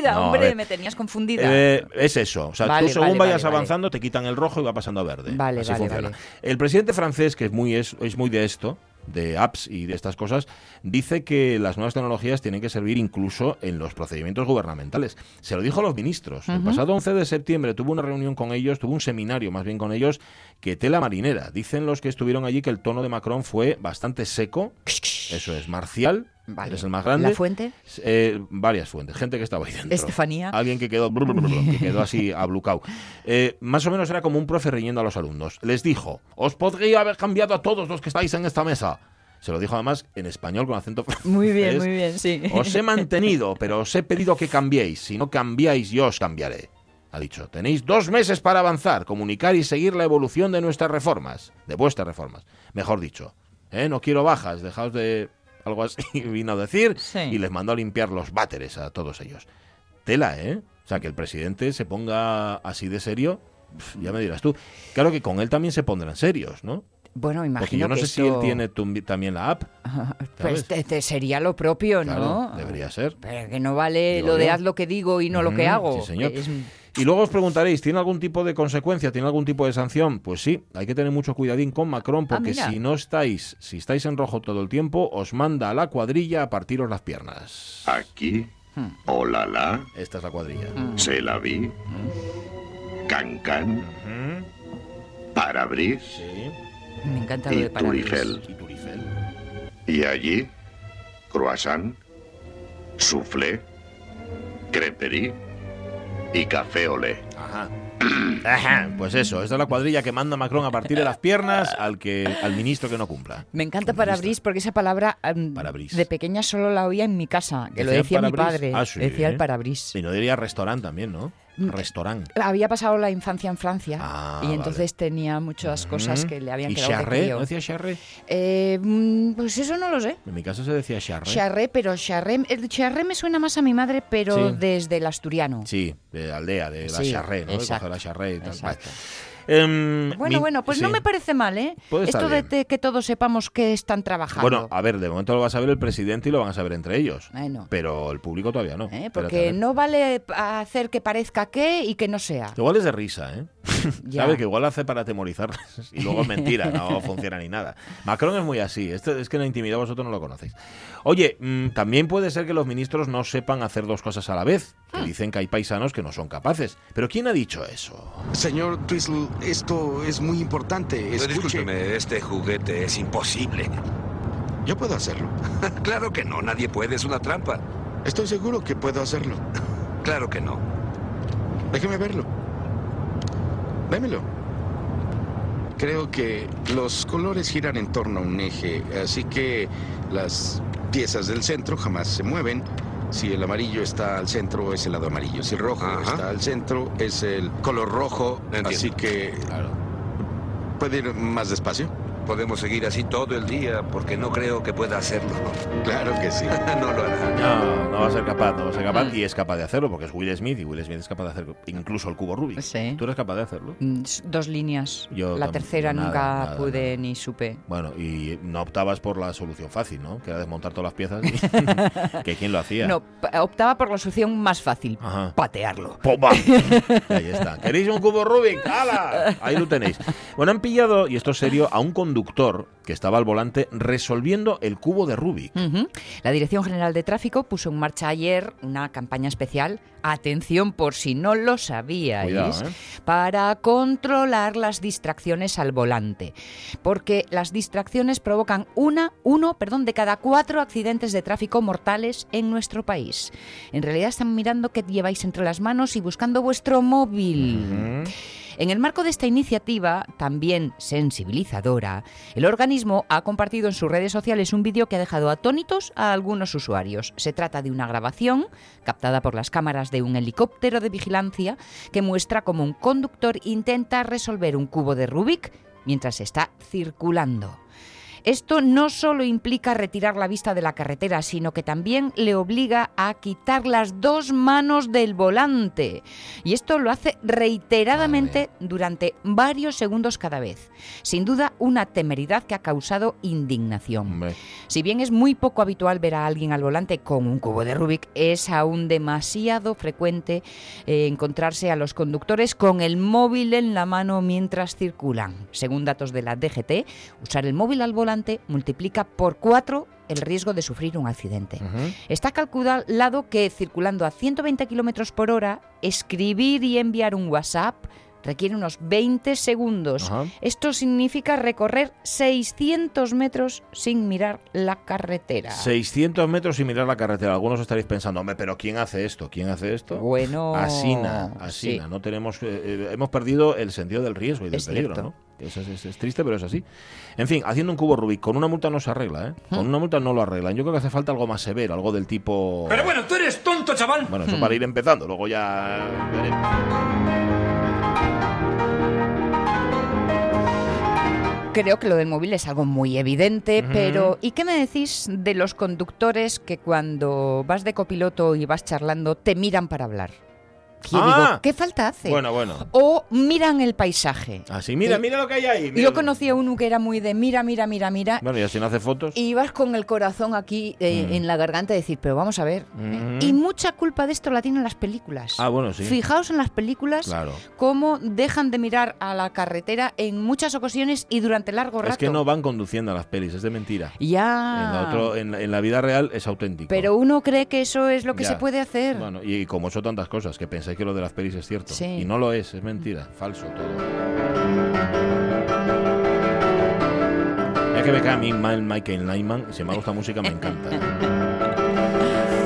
hombre, me tenías confundida. Eh, es eso. O sea, tú según vayas avanzando te quitan el rojo y va pasando a verde. Vale, Así funciona. El presidente francés, que es muy, es, es muy de esto, de apps y de estas cosas, dice que las nuevas tecnologías tienen que servir incluso en los procedimientos gubernamentales. Se lo dijo a los ministros. El pasado 11 de septiembre tuvo una reunión con ellos, tuvo un seminario más bien con ellos, que tela marinera. Dicen los que estuvieron allí que el tono de Macron fue bastante seco Eso es, Marcial, Vale. eres el más grande. ¿La fuente? Eh, varias fuentes, gente que estaba ahí dentro. Estefanía. Alguien que quedó, que quedó así ablucao. Eh, más o menos era como un profe riñendo a los alumnos. Les dijo, os podría haber cambiado a todos los que estáis en esta mesa. Se lo dijo además en español con acento francés. Muy bien, muy bien, sí. Os he mantenido, pero os he pedido que cambiéis. Si no cambiáis, yo os cambiaré. Ha dicho, tenéis dos meses para avanzar, comunicar y seguir la evolución de nuestras reformas, de vuestras reformas. Mejor dicho, ¿eh? no quiero bajas, dejaos de algo así, vino a decir, Sí. y les mandó a limpiar los váteres a todos ellos. Tela, ¿eh? O sea, que el presidente se ponga así de serio, ya me dirás tú. Claro que con él también se pondrán serios, ¿no? Bueno, imagino Porque yo no que sé si él tiene también la app. Pues te- te sería lo propio, Claro, ¿no? debería ser. Pero que no vale Digo lo de haz lo que digo y no lo que hago. sí, señor. Es- Y luego os preguntaréis, ¿tiene algún tipo de consecuencia? ¿Tiene algún tipo de sanción? Pues sí, hay que tener mucho cuidadín con Macron porque Ah, si no estáis, si estáis en rojo todo el tiempo, os manda a la cuadrilla a partiros las piernas. Aquí, Hmm. Olala, Esta es la cuadrilla. se la vi, Cancan, Parabris Sí. Me encanta lo y de parabris. Turifel. Y Turifel. Y allí, croissant, soufflé, creperie y café olé. Ajá. Ajá. Pues eso, esta es la cuadrilla que manda Macron a partir de las piernas al que al ministro que no cumpla. Me encanta parabris porque esa palabra em, Parabris. de pequeña solo la oía en mi casa, que lo ¿Decían decía mi padre. Ah, sí. Decía el parabris. Y no diría restaurante también, ¿no? Mm. Restaurante. Había pasado la infancia en Francia Ah, y entonces vale. tenía muchas cosas que le habían ¿Y quedado de charré? crío. ¿No decía charré? Eh, mm, pues eso no lo sé. En mi caso se decía charré. Charré, pero charré, el charré me suena más a mi madre, pero Sí. desde el asturiano. Sí, de aldea, de la Sí, charré, ¿no? De exacto, coger la charré y tal. exacto. Vale. Em, Bueno, mi- bueno, pues sí. no me parece mal, ¿eh? Puede estar Esto de te- que todos sepamos que están trabajando. Bueno, a ver, de momento lo va a saber el presidente y lo van a saber entre ellos. Bueno. Pero el público todavía no. ¿eh? Porque no vale hacer que parezca que y que no sea. Igual es de risa, ¿eh? ¿Sabes? Que igual lo hace para atemorizarles y luego es mentira, no funciona ni nada. Macron es muy así, este, es que en la intimidad vosotros no lo conocéis. Oye, mm, también puede ser que los ministros no sepan hacer dos cosas a la vez, que Ah. dicen que hay paisanos que no son capaces. Pero ¿quién ha dicho eso? Señor Twistle, esto es muy importante. Escuche. Discúlpeme, este juguete es imposible. Yo puedo hacerlo. Claro que no, nadie puede, es una trampa. Estoy seguro que puedo hacerlo. Claro que no. Déjeme verlo. Démelo. Creo que los colores giran en torno a un eje, así que las piezas del centro jamás se mueven. Si el amarillo está al centro, es el lado amarillo. Si el rojo Ajá. está al centro, es el color rojo. Entiendo. Así que Claro. puede ir más despacio. Podemos seguir así todo el día porque no creo que pueda hacerlo. Claro que sí. no lo hará. No, no va a ser capaz, no va a ser Mm. capaz y es capaz de hacerlo porque es Will Smith y Will Smith es capaz de hacer incluso el cubo Rubik. Sí. ¿Tú eres capaz de hacerlo? Mm, Dos líneas. Yo la tercera nada, nunca nada, pude nada. ni supe. Bueno, y no optabas por la solución fácil, ¿no? Que era desmontar todas las piezas. y- que quién lo hacía. No, optaba por la solución más fácil. Ajá. Patearlo. ¡Pomba! Ahí está. ¿Queréis un cubo Rubik? ¡Hala! Ahí lo tenéis. Bueno, han pillado, y esto es serio, a un conductor que estaba al volante resolviendo el cubo de Rubik. La Dirección General de Tráfico puso en marcha ayer una campaña especial, atención por si no lo sabíais, Cuidado, ¿eh? para controlar las distracciones al volante. Porque las distracciones provocan una, uno, perdón, de cada cuatro accidentes de tráfico mortales en nuestro país. En realidad están mirando qué lleváis entre las manos y buscando vuestro móvil. En el marco de esta iniciativa, también sensibilizadora, el organismo ha compartido en sus redes sociales un vídeo que ha dejado atónitos a algunos usuarios. Se trata de una grabación captada por las cámaras de un helicóptero de vigilancia que muestra cómo un conductor intenta resolver un cubo de Rubik mientras está circulando. Esto no solo implica retirar la vista de la carretera, sino que también le obliga a quitar las dos manos del volante. Y esto lo hace reiteradamente durante varios segundos cada vez. Sin duda, una temeridad que ha causado indignación. Hombre, Si bien es muy poco habitual ver a alguien al volante con un cubo de Rubik, es aún demasiado frecuente eh, encontrarse a los conductores con el móvil en la mano mientras circulan. Según datos de la DGT, usar el móvil al volante multiplica por cuatro el riesgo de sufrir un accidente. Está calculado que circulando a 120 kilómetros por hora, escribir y enviar un WhatsApp requiere unos 20 segundos. Esto significa recorrer 600 metros sin mirar la carretera. 600 metros sin mirar la carretera. Algunos estaréis pensando, hombre, pero ¿quién hace esto? ¿Quién hace esto? Bueno, Asina, asina. sí. No tenemos, eh, eh, hemos perdido el sentido del riesgo y del Es peligro, cierto. ¿no? Es, es- es triste, pero es así. En fin, haciendo un cubo Rubik, con una multa no se arregla, ¿eh? Hmm. Con una multa no lo arreglan. Yo creo que hace falta algo más severo, algo del tipo... Pero bueno, tú eres tonto, chaval. Bueno, Hmm. eso para ir empezando, luego ya veremos. Creo que lo del móvil es algo muy evidente, pero ¿y qué me decís de los conductores que cuando vas de copiloto y vas charlando te miran para hablar? Ah. digo, ¿qué falta hace? Bueno, bueno. O miran el paisaje. Así, mira, Y- mira lo que hay ahí. mira. Yo conocí a uno que era muy de mira, mira, mira, mira. Bueno, y así no hace fotos. Y vas con el corazón aquí eh, Mm. en la garganta a decir, pero vamos a ver. Ujú. Y mucha culpa de esto la tienen las películas. Ah, bueno, sí. Fijaos en las películas Claro. cómo dejan de mirar a la carretera en muchas ocasiones y durante largo rato. Es que no van conduciendo a las pelis, es de mentira. Ya. En, la otro- en la- en la vida real es auténtico. Pero uno cree que eso es lo que Ya. se puede hacer. Bueno, y como son tantas cosas, que pensáis que lo de las pelis es cierto. Sí. Y no lo es, es mentira, falso todo. Es que me cae a mí Michael Nyman, y si me gusta música me encanta.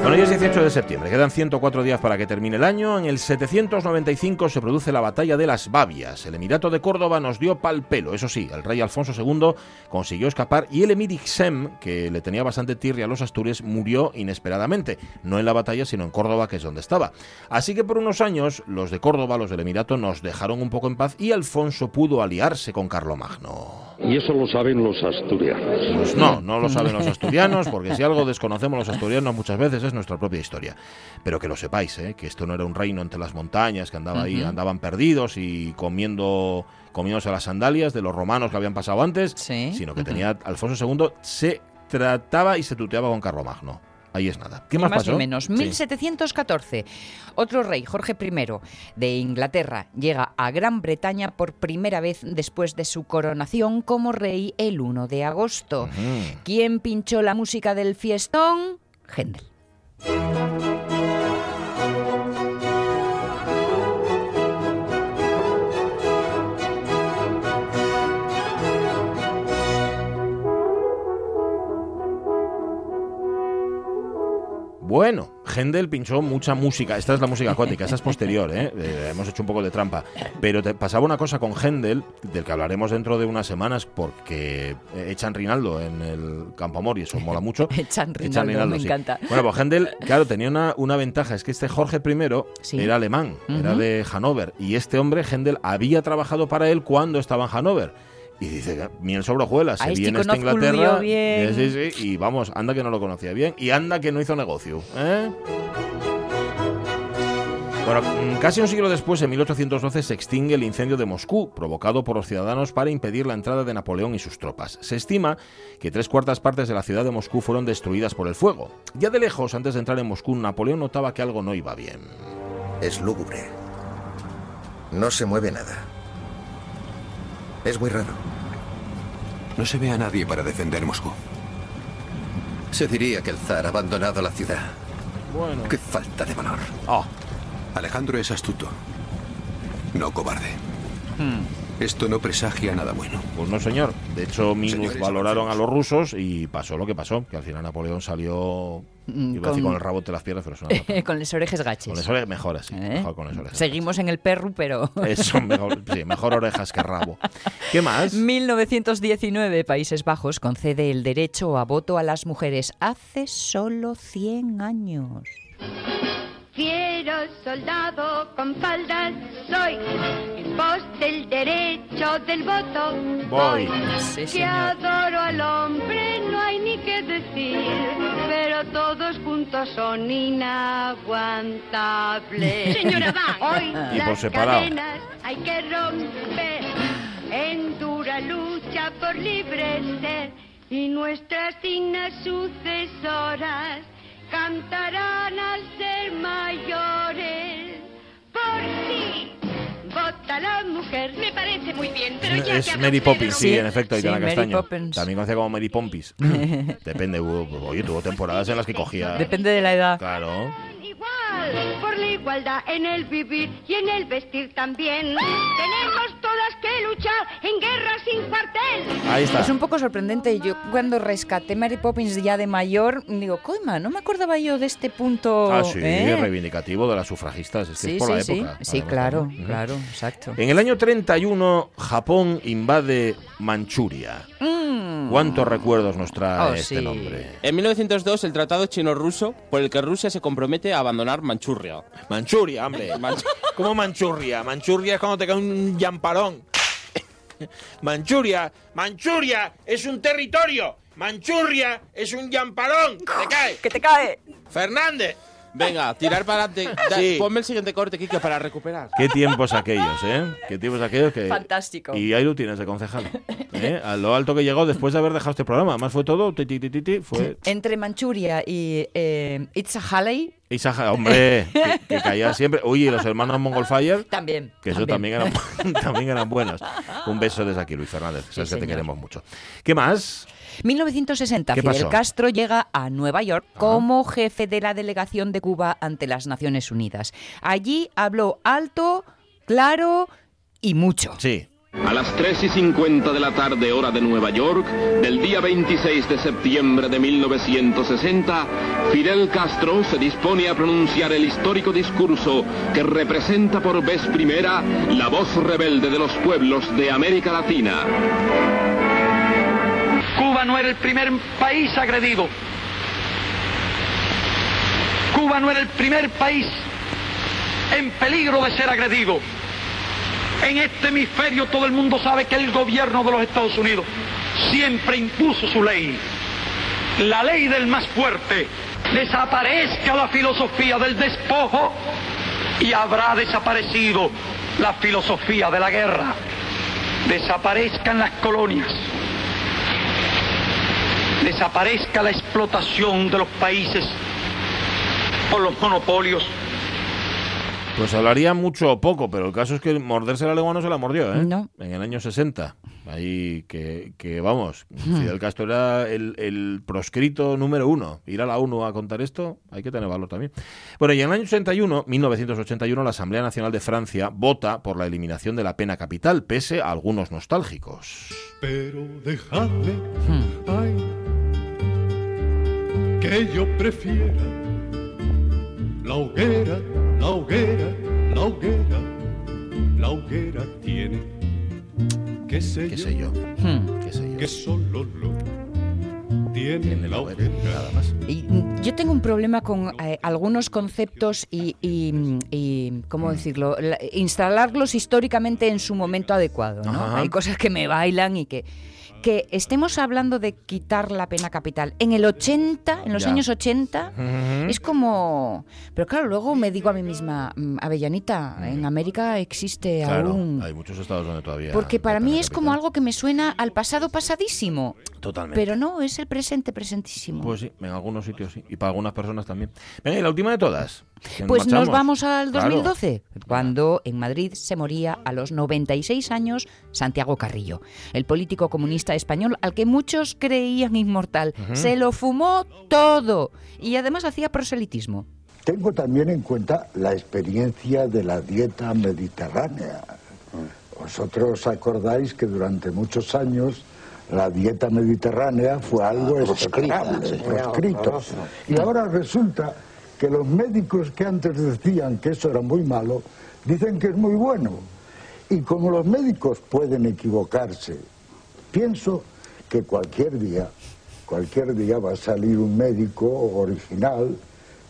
Bueno, hoy es 18 de septiembre, quedan 104 días para que termine el año. En el 795 se produce la batalla de las Babias. El Emirato de Córdoba nos dio pal pelo. Eso sí, el rey Alfonso II consiguió escapar y el emir Ixem, que le tenía bastante tirria a los Astures, murió inesperadamente. No en la batalla, sino en Córdoba, que es donde estaba. Así que por unos años, los de Córdoba, los del Emirato, nos dejaron un poco en paz y Alfonso pudo aliarse con Carlomagno. Y eso lo saben los asturianos. Pues no, no lo saben los asturianos, porque si algo desconocemos los asturianos muchas veces es nuestra propia historia. Pero que lo sepáis, ¿eh? que esto no era un reino entre las montañas, que andaba ahí, andaban perdidos y comiendo comiéndose las sandalias de los romanos que habían pasado antes, Sí. sino que tenía Alfonso II, se trataba y se tuteaba con Carlomagno. Ahí es nada. ¿Qué más, más pasó? ni menos. Sí. 1714. Otro rey, Jorge I de Inglaterra, llega a Gran Bretaña por primera vez después de su coronación como rey el 1 de agosto. ¿Quién pinchó la música del fiestón? Händel. Bueno, Händel pinchó mucha música. Esta es la música acuática, esta es posterior, ¿eh? Eh, hemos hecho un poco de trampa. Pero te pasaba una cosa con Händel, del que hablaremos dentro de unas semanas, porque echan Rinaldo en el Campo Amor y eso mola mucho. Echan Rinaldo, me sí. encanta. Bueno, pues Händel, claro, tenía una, una ventaja, es que este Jorge I Sí. era alemán, era de Hannover, y este hombre, Händel, había trabajado para él cuando estaba en Hannover. Y dice, miel sobre hojuelas, A se viene el Inglaterra. mío bien. Sí, sí, sí, y vamos, anda que no lo conocía bien, y anda que no hizo negocio. ¿eh? Bueno, mm, casi un siglo después, en 1812, se extingue el incendio de Moscú, provocado por los ciudadanos para impedir la entrada de Napoleón y sus tropas. Se estima que tres cuartas partes de la ciudad de Moscú fueron destruidas por el fuego. Ya de lejos, antes de entrar en Moscú, Napoleón notaba que algo no iba bien. Es lúgubre. No se mueve nada. Es muy raro. No se ve a nadie para defender Moscú. Se diría que el zar ha abandonado la ciudad. Bueno. Qué falta de valor. Ah, Alejandro es astuto. No cobarde. Esto no presagia nada bueno. Pues no, señor. De hecho, Minus valoraron a los rusos y pasó lo que pasó, que al final Napoleón salió, Mm, iba a decir con- con el rabo de las piernas, pero suena fatal. con las orejas gaches. Con las orejas mejor así, ¿Eh? mejor con las orejas. Seguimos en el perro, pero... Eso, mejor, sí, mejor orejas que rabo. ¿Qué más? 1919, Países Bajos concede el derecho a voto a las mujeres hace solo 100 años. Fiero soldado con faldas soy, en pos del derecho del voto Voy. Sí, Que adoro al hombre, no hay ni que decir, pero todos juntos son inaguantables. Señora Van. Hoy Y por las separado. cadenas hay que romper, en dura lucha por libre ser, y nuestras dignas sucesoras cantarán al ser mayores. Por sí, vota la mujer. Me parece muy bien, pero ya Es que Mary Poppins, sí, en efecto, sí, Aitana Castaño. Poppins. También conocida como Mary Pompis. Depende, hubo- oye, tuvo temporadas en las que cogía... Depende de la edad. Claro. Igual por la igualdad en el vivir y en el vestir también. Tenemos todas que luchar en guerra sin cuartel. Ahí está. Es un poco sorprendente. Yo cuando rescaté Mary Poppins ya de mayor, digo, coima, no me acordaba yo de este punto. Ah, sí, ¿eh? reivindicativo de las sufragistas. Es que Sí, es por la sí, sí. época. Sí, además, claro, ¿no? claro, exacto. En el año 31, Japón invade Manchuria. Mm. ¿Cuántos recuerdos nos trae Oh, este sí. nombre? En 1902, el tratado chino-ruso por el que Rusia se compromete a abandonar Manchuria. Manchuria, hombre. ¿Cómo Manchuria? Manchuria es cuando te cae un llamparón. Manchuria, Manchuria es un territorio. Manchuria es un llamparón. ¿Te cae? ¡Que te cae! Fernández. Venga, tirar para adelante. Sí. Ponme el siguiente corte, Kike, para recuperar. Qué tiempos aquellos, ¿eh? Qué tiempos aquellos que... Fantástico. Y ahí lo tienes de concejal. ¿eh? A lo alto que llegó después de haber dejado este programa. Además fue todo... ti, ti, ti, fue... Entre Manchuria y eh, Itza Halley, Isaja, hombre, que, que caía siempre. Oye, y los hermanos Mongolfire, también. que eso también eran, también eran buenos. Un beso desde aquí, Luis Fernández. Sabes que te queremos mucho. ¿Qué más? 1960, ¿Qué Fidel pasó? Castro llega a Nueva York como jefe de la delegación de Cuba ante las Naciones Unidas. Allí habló alto, claro y mucho. Sí. A las 3 y 50 de la tarde, hora de Nueva York, del día 26 de septiembre de 1960, Fidel Castro se dispone a pronunciar el histórico discurso que representa por vez primera la voz rebelde de los pueblos de América Latina. Cuba no era el primer país agredido. Cuba no era el primer país en peligro de ser agredido. En este hemisferio todo el mundo sabe que el gobierno de los Estados Unidos siempre impuso su ley. La ley del más fuerte. Desaparezca la filosofía del despojo y habrá desaparecido la filosofía de la guerra. Desaparezcan las colonias. Desaparezca la explotación de los países por los monopolios. Pues hablaría mucho o poco, pero el caso es que morderse la lengua no se la mordió, ¿eh? No. En el año 60. Ahí que, que vamos, Hmm. Fidel Castro era el, el proscrito número uno. Ir a la ONU a contar esto, hay que tener valor también. Bueno, y en el año 81, 1981, la Asamblea Nacional de Francia vota por la eliminación de la pena capital, pese a algunos nostálgicos. Pero dejadme, ay, que yo prefiera la hoguera, la hoguera, la hoguera, la hoguera tiene, qué sé ¿Qué yo, sé yo? Hmm. ¿Qué sé yo? que solo lo tiene, la hoguera. Nada más. Y, yo tengo un problema con eh, algunos conceptos y, y- y, ¿cómo decirlo? La- instalarlos históricamente en su momento adecuado. ¿no? Ajá. Hay cosas que me bailan y que... Que estemos hablando de quitar la pena capital en el 80, en los Ya. años 80, Ujú. es como... Pero claro, luego me digo a mí misma, mm, Avellanita, en América existe Claro, aún... hay muchos estados donde todavía... Porque para mí es como algo que me suena al pasado pasadísimo. Totalmente. Pero no, es el presente presentísimo. Pues sí, en algunos sitios sí. Y para algunas personas también. Venga, y la última de todas. Pues nos vamos al Claro. 2012, cuando en Madrid se moría a los 96 años Santiago Carrillo, el político comunista español al que muchos creían inmortal. Se lo fumó todo y además hacía proselitismo. Tengo también en cuenta la experiencia de la dieta mediterránea. Vosotros acordáis que durante muchos años la dieta mediterránea fue algo sí. proscrito. Horroroso. Y ahora resulta que los médicos que antes decían que eso era muy malo, dicen que es muy bueno. Y como los médicos pueden equivocarse, pienso que cualquier día, cualquier día va a salir un médico original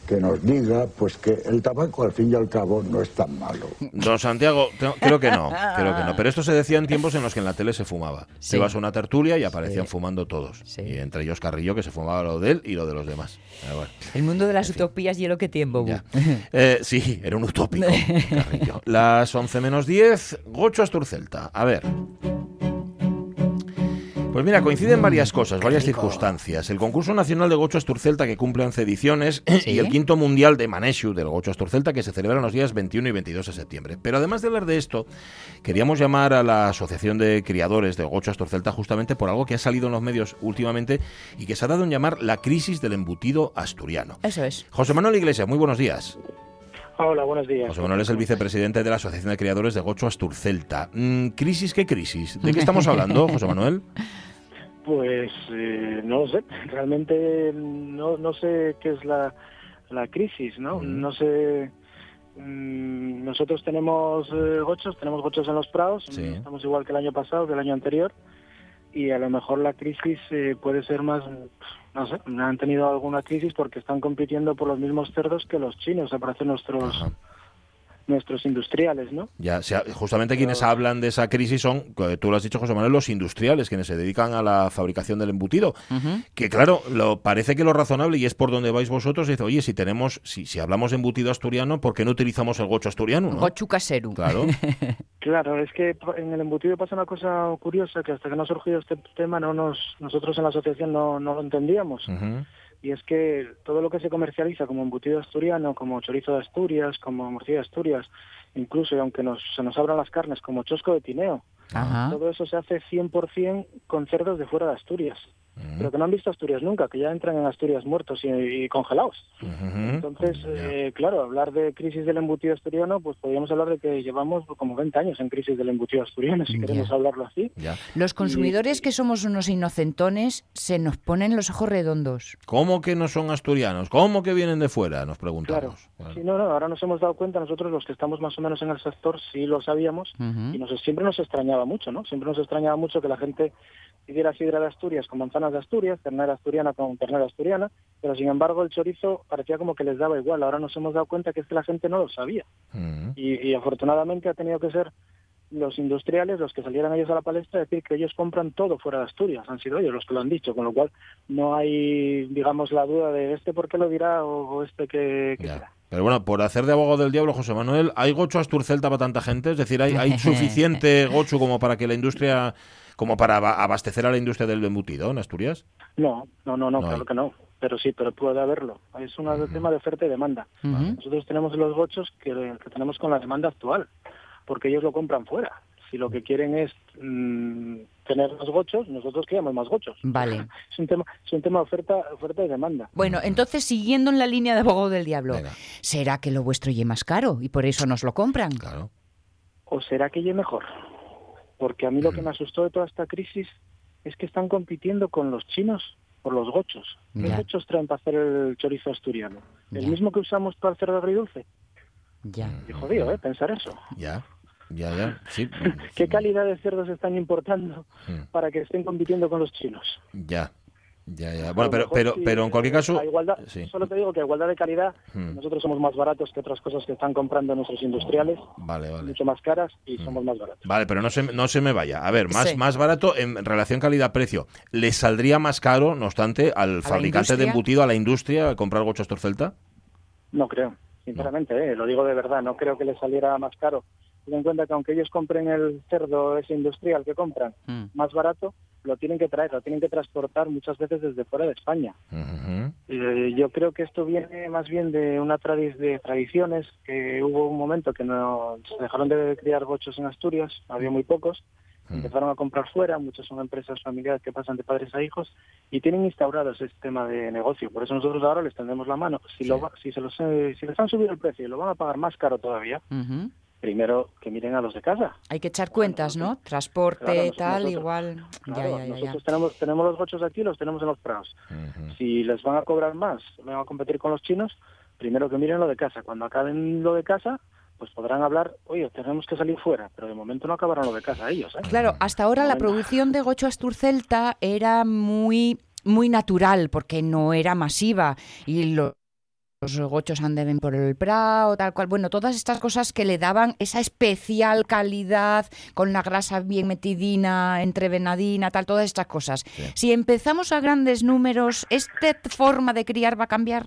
que nos diga pues que el tabaco al fin y al cabo no es tan malo. Don Santiago, te- creo que no, creo que no. Pero esto se decía en tiempos en los que en la tele se fumaba. Sí. Te ibas a una tertulia y aparecían Sí. fumando todos. Y entre ellos Carrillo, que se fumaba lo de él y lo de los demás. Bueno. El mundo de las utopías y el que tiempo. Eh, sí, era un utópico. Carrillo. Las 11 menos 10, Gocho Asturcelta. A ver. Pues mira, coinciden varias cosas, varias circunstancias. El concurso nacional de Gocho Asturcelta, que cumple 11 ediciones, y el quinto mundial de Maneshu del Gocho Asturcelta, que se celebran los días 21 y 22 de septiembre. Pero además de hablar de esto, queríamos llamar a la Asociación de Criadores de Gocho Asturcelta justamente por algo que ha salido en los medios últimamente y que se ha dado en llamar la crisis del embutido asturiano. Eso es. José Manuel Iglesias, muy buenos días. Hola, buenos días. José Manuel es el vicepresidente de la Asociación de Criadores de Gocho Asturcelta. Mm, ¿Crisis qué crisis? ¿De qué estamos hablando, José Manuel? Pues eh, no lo sé, realmente no, no sé qué es la, la crisis, ¿no? No sé... mm, nosotros tenemos eh, gochos, tenemos gochos en los prados, Sí. estamos igual que el año pasado, que el año anterior, y a lo mejor la crisis eh, puede ser más, no sé, han tenido alguna crisis porque están compitiendo por los mismos cerdos que los chinos, aparecen nuestros nuestros industriales, ¿no? Ya, sea, justamente quienes hablan de esa crisis son, eh, tú lo has dicho, José Manuel, los industriales, quienes se dedican a la fabricación del embutido. Que claro, lo, parece que lo razonable, y es por donde vais vosotros, es, oye, si tenemos, si, si hablamos de embutido asturiano, ¿por qué no utilizamos el gocho asturiano? no? Gochu caseru. Claro. Claro, es que en el embutido pasa una cosa curiosa que hasta que no ha surgido este tema no nos nosotros en la asociación no, no lo entendíamos. Ujú. Y es que todo lo que se comercializa como embutido asturiano, como chorizo de Asturias, como morcilla de Asturias, incluso y aunque nos, se nos abran las carnes como chosco de tineo, Ajá. todo eso se hace 100% con cerdos de fuera de Asturias. Pero que no han visto Asturias nunca, que ya entran en Asturias muertos y, y congelados. Entonces, eh, claro, hablar de crisis del embutido asturiano, pues podríamos hablar de que llevamos como 20 años en crisis del embutido asturiano, si queremos hablarlo así. Los consumidores que somos unos inocentones se nos ponen los ojos redondos. ¿Cómo que no son asturianos? ¿Cómo que vienen de fuera? Nos Claro. preguntamos. Sí, no, no, ahora nos hemos dado cuenta, nosotros los que estamos más o menos en el sector sí lo sabíamos Ujú. y nos, siempre nos extrañaba mucho, ¿no? Siempre nos extrañaba mucho que la gente pidiera sidra de Asturias con manzanas de Asturias, ternera asturiana con ternera asturiana, pero sin embargo el chorizo parecía como que les daba igual. Ahora nos hemos dado cuenta que es que la gente no lo sabía. Y, y afortunadamente ha tenido que ser los industriales los que salieran ellos a la palestra a decir que ellos compran todo fuera de Asturias. Han sido ellos los que lo han dicho, con lo cual no hay, digamos, la duda de este por qué lo dirá o, o este que, que será. Pero bueno, por hacer de abogado del diablo, José Manuel, ¿hay gocho asturcelta para tanta gente? Es decir, ¿hay, hay suficiente gocho como para que la industria, como para aba- abastecer a la industria del embutido en Asturias? No, no, no, no, No claro hay. que no. Pero sí, pero puede haberlo. Es un tema de oferta y demanda. Nosotros tenemos los gochos que, que tenemos con la demanda actual, porque ellos lo compran fuera. Si lo que quieren es mm, tener más gochos, nosotros queremos más gochos. Vale. Es un tema, es un tema de oferta, oferta y demanda. Bueno, entonces, siguiendo en la línea de abogado del diablo, ¿será que lo vuestro y más caro y por eso nos lo compran? Claro. ¿O será que llegue mejor? Porque a mí lo que me asustó de toda esta crisis es que están compitiendo con los chinos por los gochos. ¿Qué gochos traen para hacer el chorizo asturiano? ¿El mismo que usamos para el cerdo agridulce? Ya. Qué jodido, ¿eh? Pensar eso. Ya, ya, ya. Sí, ¿Qué calidad de cerdos están importando Mm. para que estén compitiendo con los chinos? ya. Ya, ya. A Bueno, pero, pero, pero en cualquier a caso. igualdad, sí. Solo te digo que a igualdad de calidad, Mm. nosotros somos más baratos que otras cosas que están comprando nuestros industriales, Vale, vale. mucho más caras y somos más baratos. Vale, pero no se, no se me vaya. A ver, más, Sí. más barato en relación calidad-precio. ¿Le saldría más caro, no obstante, al fabricante de embutido, a la industria, comprar gocho asturcelta? No creo, sinceramente, ¿eh? lo digo de verdad, no creo que les saliera más caro. Ten en cuenta que aunque ellos compren el cerdo ese industrial que compran más barato, lo tienen que traer, lo tienen que transportar muchas veces desde fuera de España. Eh, yo creo que esto viene más bien de una tradi- de tradiciones, que hubo un momento que no se dejaron de criar gochos en Asturias, había muy pocos, empezaron a comprar fuera, muchas son empresas familiares que pasan de padres a hijos y tienen instaurado ese sistema de negocio. Por eso nosotros ahora les tendemos la mano. Si, lo va- si, se los, eh, si les han subido el precio y lo van a pagar más caro todavía. Primero que miren a los de casa. Hay que echar cuentas, ¿no? Transporte, Claro, tal, nosotros- igual. Claro, ya, ya, ya, ya. nosotros tenemos tenemos los gochos aquí, los tenemos en los prados. Si les van a cobrar más, van a competir con los chinos, primero que miren lo de casa. Cuando acaben lo de casa, pues podrán hablar, oye, tenemos que salir fuera, pero de momento no acabaron lo de casa ellos. ¿eh? Claro, hasta ahora la producción de gocho asturcelta era muy muy natural porque no era masiva y lo- los gochos andaban por el prado, tal cual. Bueno, todas estas cosas que le daban esa especial calidad con la grasa bien metidina, entrevenadina, tal, todas estas cosas. Si empezamos a grandes números, ¿esta forma de criar va a cambiar?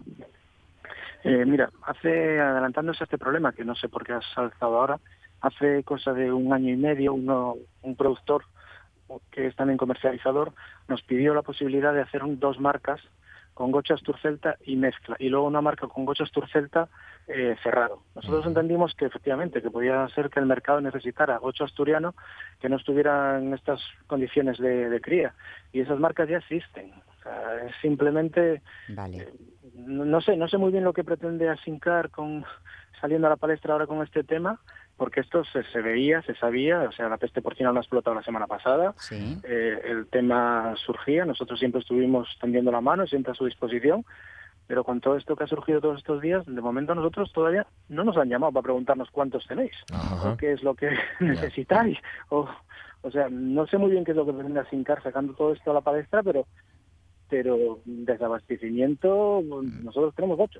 Eh, mira, hace, adelantándose a este problema, que no sé por qué has alzado ahora, hace cosa de un año y medio, uno, un productor que es también comercializador, nos pidió la posibilidad de hacer un- dos marcas con gocho asturcelta y mezcla, y luego una marca con gocho asturcelta eh, cerrado. Nosotros entendimos que efectivamente que podía ser que el mercado necesitara gocho asturiano que no estuviera en estas condiciones de, de cría, y esas marcas ya existen. O sea, es simplemente Vale. eh, no, no sé, no sé muy bien lo que pretende Asincar con saliendo a la palestra ahora con este tema, porque esto se, se veía, se sabía, o sea, la peste porcina no ha explotado la semana pasada, Sí. eh, el tema surgía, nosotros siempre estuvimos tendiendo la mano, siempre a su disposición, pero con todo esto que ha surgido todos estos días, de momento nosotros todavía no nos han llamado para preguntarnos cuántos tenéis, o qué es lo que necesitáis, o, o sea, no sé muy bien qué es lo que pretende Asincar sacando todo esto a la palestra, pero pero desabastecimiento nosotros tenemos ocho.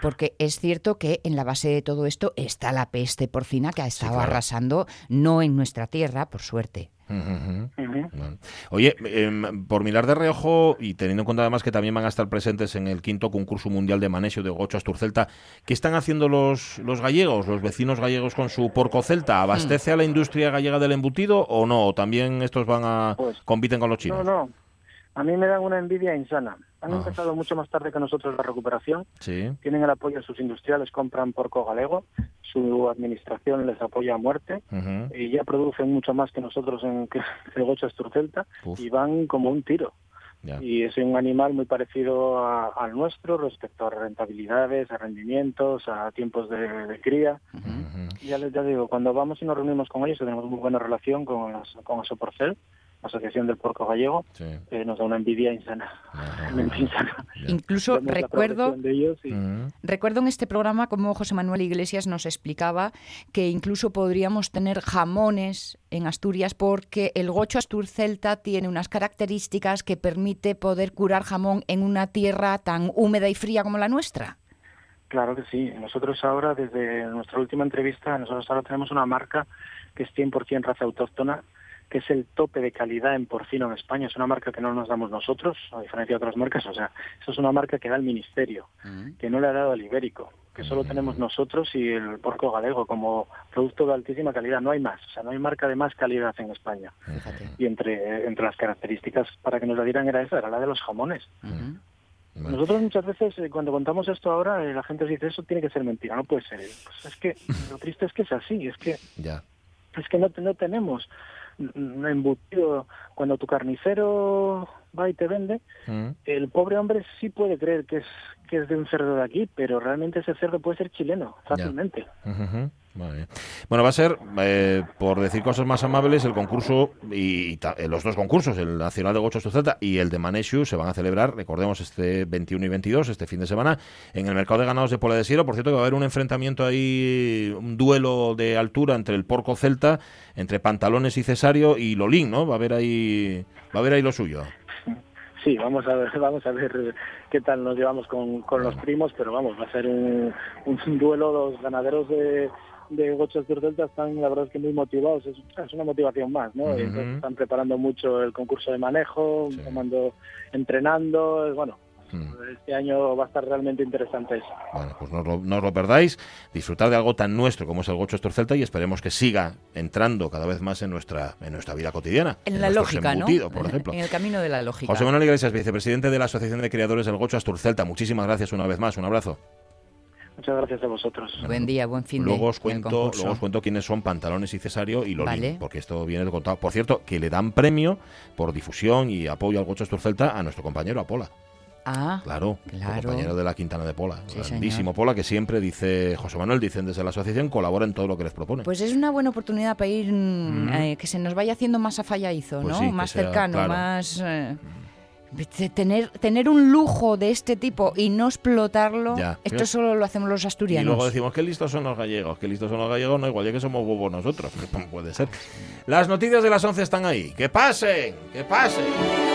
Porque es cierto que en la base de todo esto está la peste porcina que ha estado arrasando, no en nuestra tierra, por suerte. Bueno. Oye, em, por mirar de reojo y teniendo en cuenta además que también van a estar presentes en el quinto concurso mundial de manesio de Gocho Asturcelta, ¿qué están haciendo los, los gallegos, los vecinos gallegos con su porco celta? ¿Abastece a la industria gallega del embutido o no? ¿O también estos van a compiten con los chinos? No, no. A mí me dan una envidia insana. Han Ah. empezado mucho más tarde que nosotros la recuperación. Sí. Tienen el apoyo de sus industriales, compran porco galego. Su administración les apoya a muerte. Y ya producen mucho más que nosotros en que el gocho. Y van como un tiro. Y es un animal muy parecido a- al nuestro respecto a rentabilidades, a rendimientos, a tiempos de, de cría. Ya les ya digo, cuando vamos y nos reunimos con ellos, tenemos muy buena relación con, con Asoporcel, Asociación del Porco Gallego, eh, nos da una envidia insana. insana. Incluso Vemos recuerdo progresión de ellos y- Recuerdo en este programa como José Manuel Iglesias nos explicaba que incluso podríamos tener jamones en Asturias porque el gocho asturcelta tiene unas características que permite poder curar jamón en una tierra tan húmeda y fría como la nuestra. Claro que sí. Nosotros ahora, desde nuestra última entrevista, nosotros ahora tenemos una marca que es 100% raza autóctona, que es el tope de calidad en porcino en España. Es una marca que no nos damos nosotros, a diferencia de otras marcas. O sea, eso es una marca que da el Ministerio, que no le ha dado el ibérico, que solo tenemos nosotros y el porco galego como producto de altísima calidad. No hay más. O sea, no hay marca de más calidad en España. Y entre, entre las características para que nos la dieran era esa, era la de los jamones. Nosotros muchas veces, eh, cuando contamos esto ahora, eh, la gente dice, eso tiene que ser mentira, no puede ser. Pues es que lo triste es que es así, es que Ya. es que no, no tenemos embutido. Cuando tu carnicero va y te vende, Mm. el pobre hombre sí puede creer que es que es de un cerdo de aquí, pero realmente ese cerdo puede ser chileno, fácilmente. Muy Bueno, va a ser, eh, por decir cosas más amables, el concurso y, eh, los dos concursos, el Nacional de Gocho Asturcelta y el de Maneshu, se van a celebrar, recordemos, este 21 y 22, este fin de semana, en el mercado de ganados de Pola de Siero. Por cierto, que va a haber un enfrentamiento ahí, un duelo de altura entre el porco celta, entre pantalones y cesario y Lolín, ¿no? Va a haber ahí, va a haber ahí lo suyo. Sí, vamos a ver, vamos a ver qué tal nos llevamos con, con los primos, pero vamos, va a ser un, un duelo. Los ganaderos de, de Gochos de Delta están, la verdad es que muy motivados. Es, es una motivación más, ¿no? Entonces están preparando mucho el concurso de manejo, tomando, entrenando. es- Bueno, este año va a estar realmente interesante eso. Bueno, pues no os, lo, no os lo perdáis. Disfrutar de algo tan nuestro como es el Gocho Asturcelta y esperemos que siga entrando cada vez más en nuestra, en nuestra vida cotidiana. En la nuestros lógica, ¿no? por ejemplo. En el camino de la lógica. José Manuel Iglesias, vicepresidente de la Asociación de Criadores del Gocho Asturcelta. Muchísimas gracias una vez más. Un abrazo. Muchas gracias a vosotros. Buen día, buen fin Luego de os, cuento, luego os cuento quiénes son Pantalones y Cesario y Lolín, Vale. porque esto viene de contado. Por cierto, que le dan premio por difusión y apoyo al Gocho Asturcelta a nuestro compañero Apola. Ah, Claro, claro. compañero de la Quintana de Pola. Sí, Grandísimo Pola, que siempre dice, José Manuel, dicen desde la asociación, colabora en todo lo que les propone. Pues es una buena oportunidad para ir mm, Ujú. eh, que se nos vaya haciendo más afalladizo, Pues ¿no? sí, más sea, cercano, claro. más eh, de tener tener un lujo de este tipo y no explotarlo. Ya. Esto solo lo hacemos los y asturianos. luego decimos, qué listos son los gallegos, qué listos son los gallegos, no, igual ya que somos bobos nosotros, puede ser. Las noticias de las 11 están ahí, que pasen, que pasen.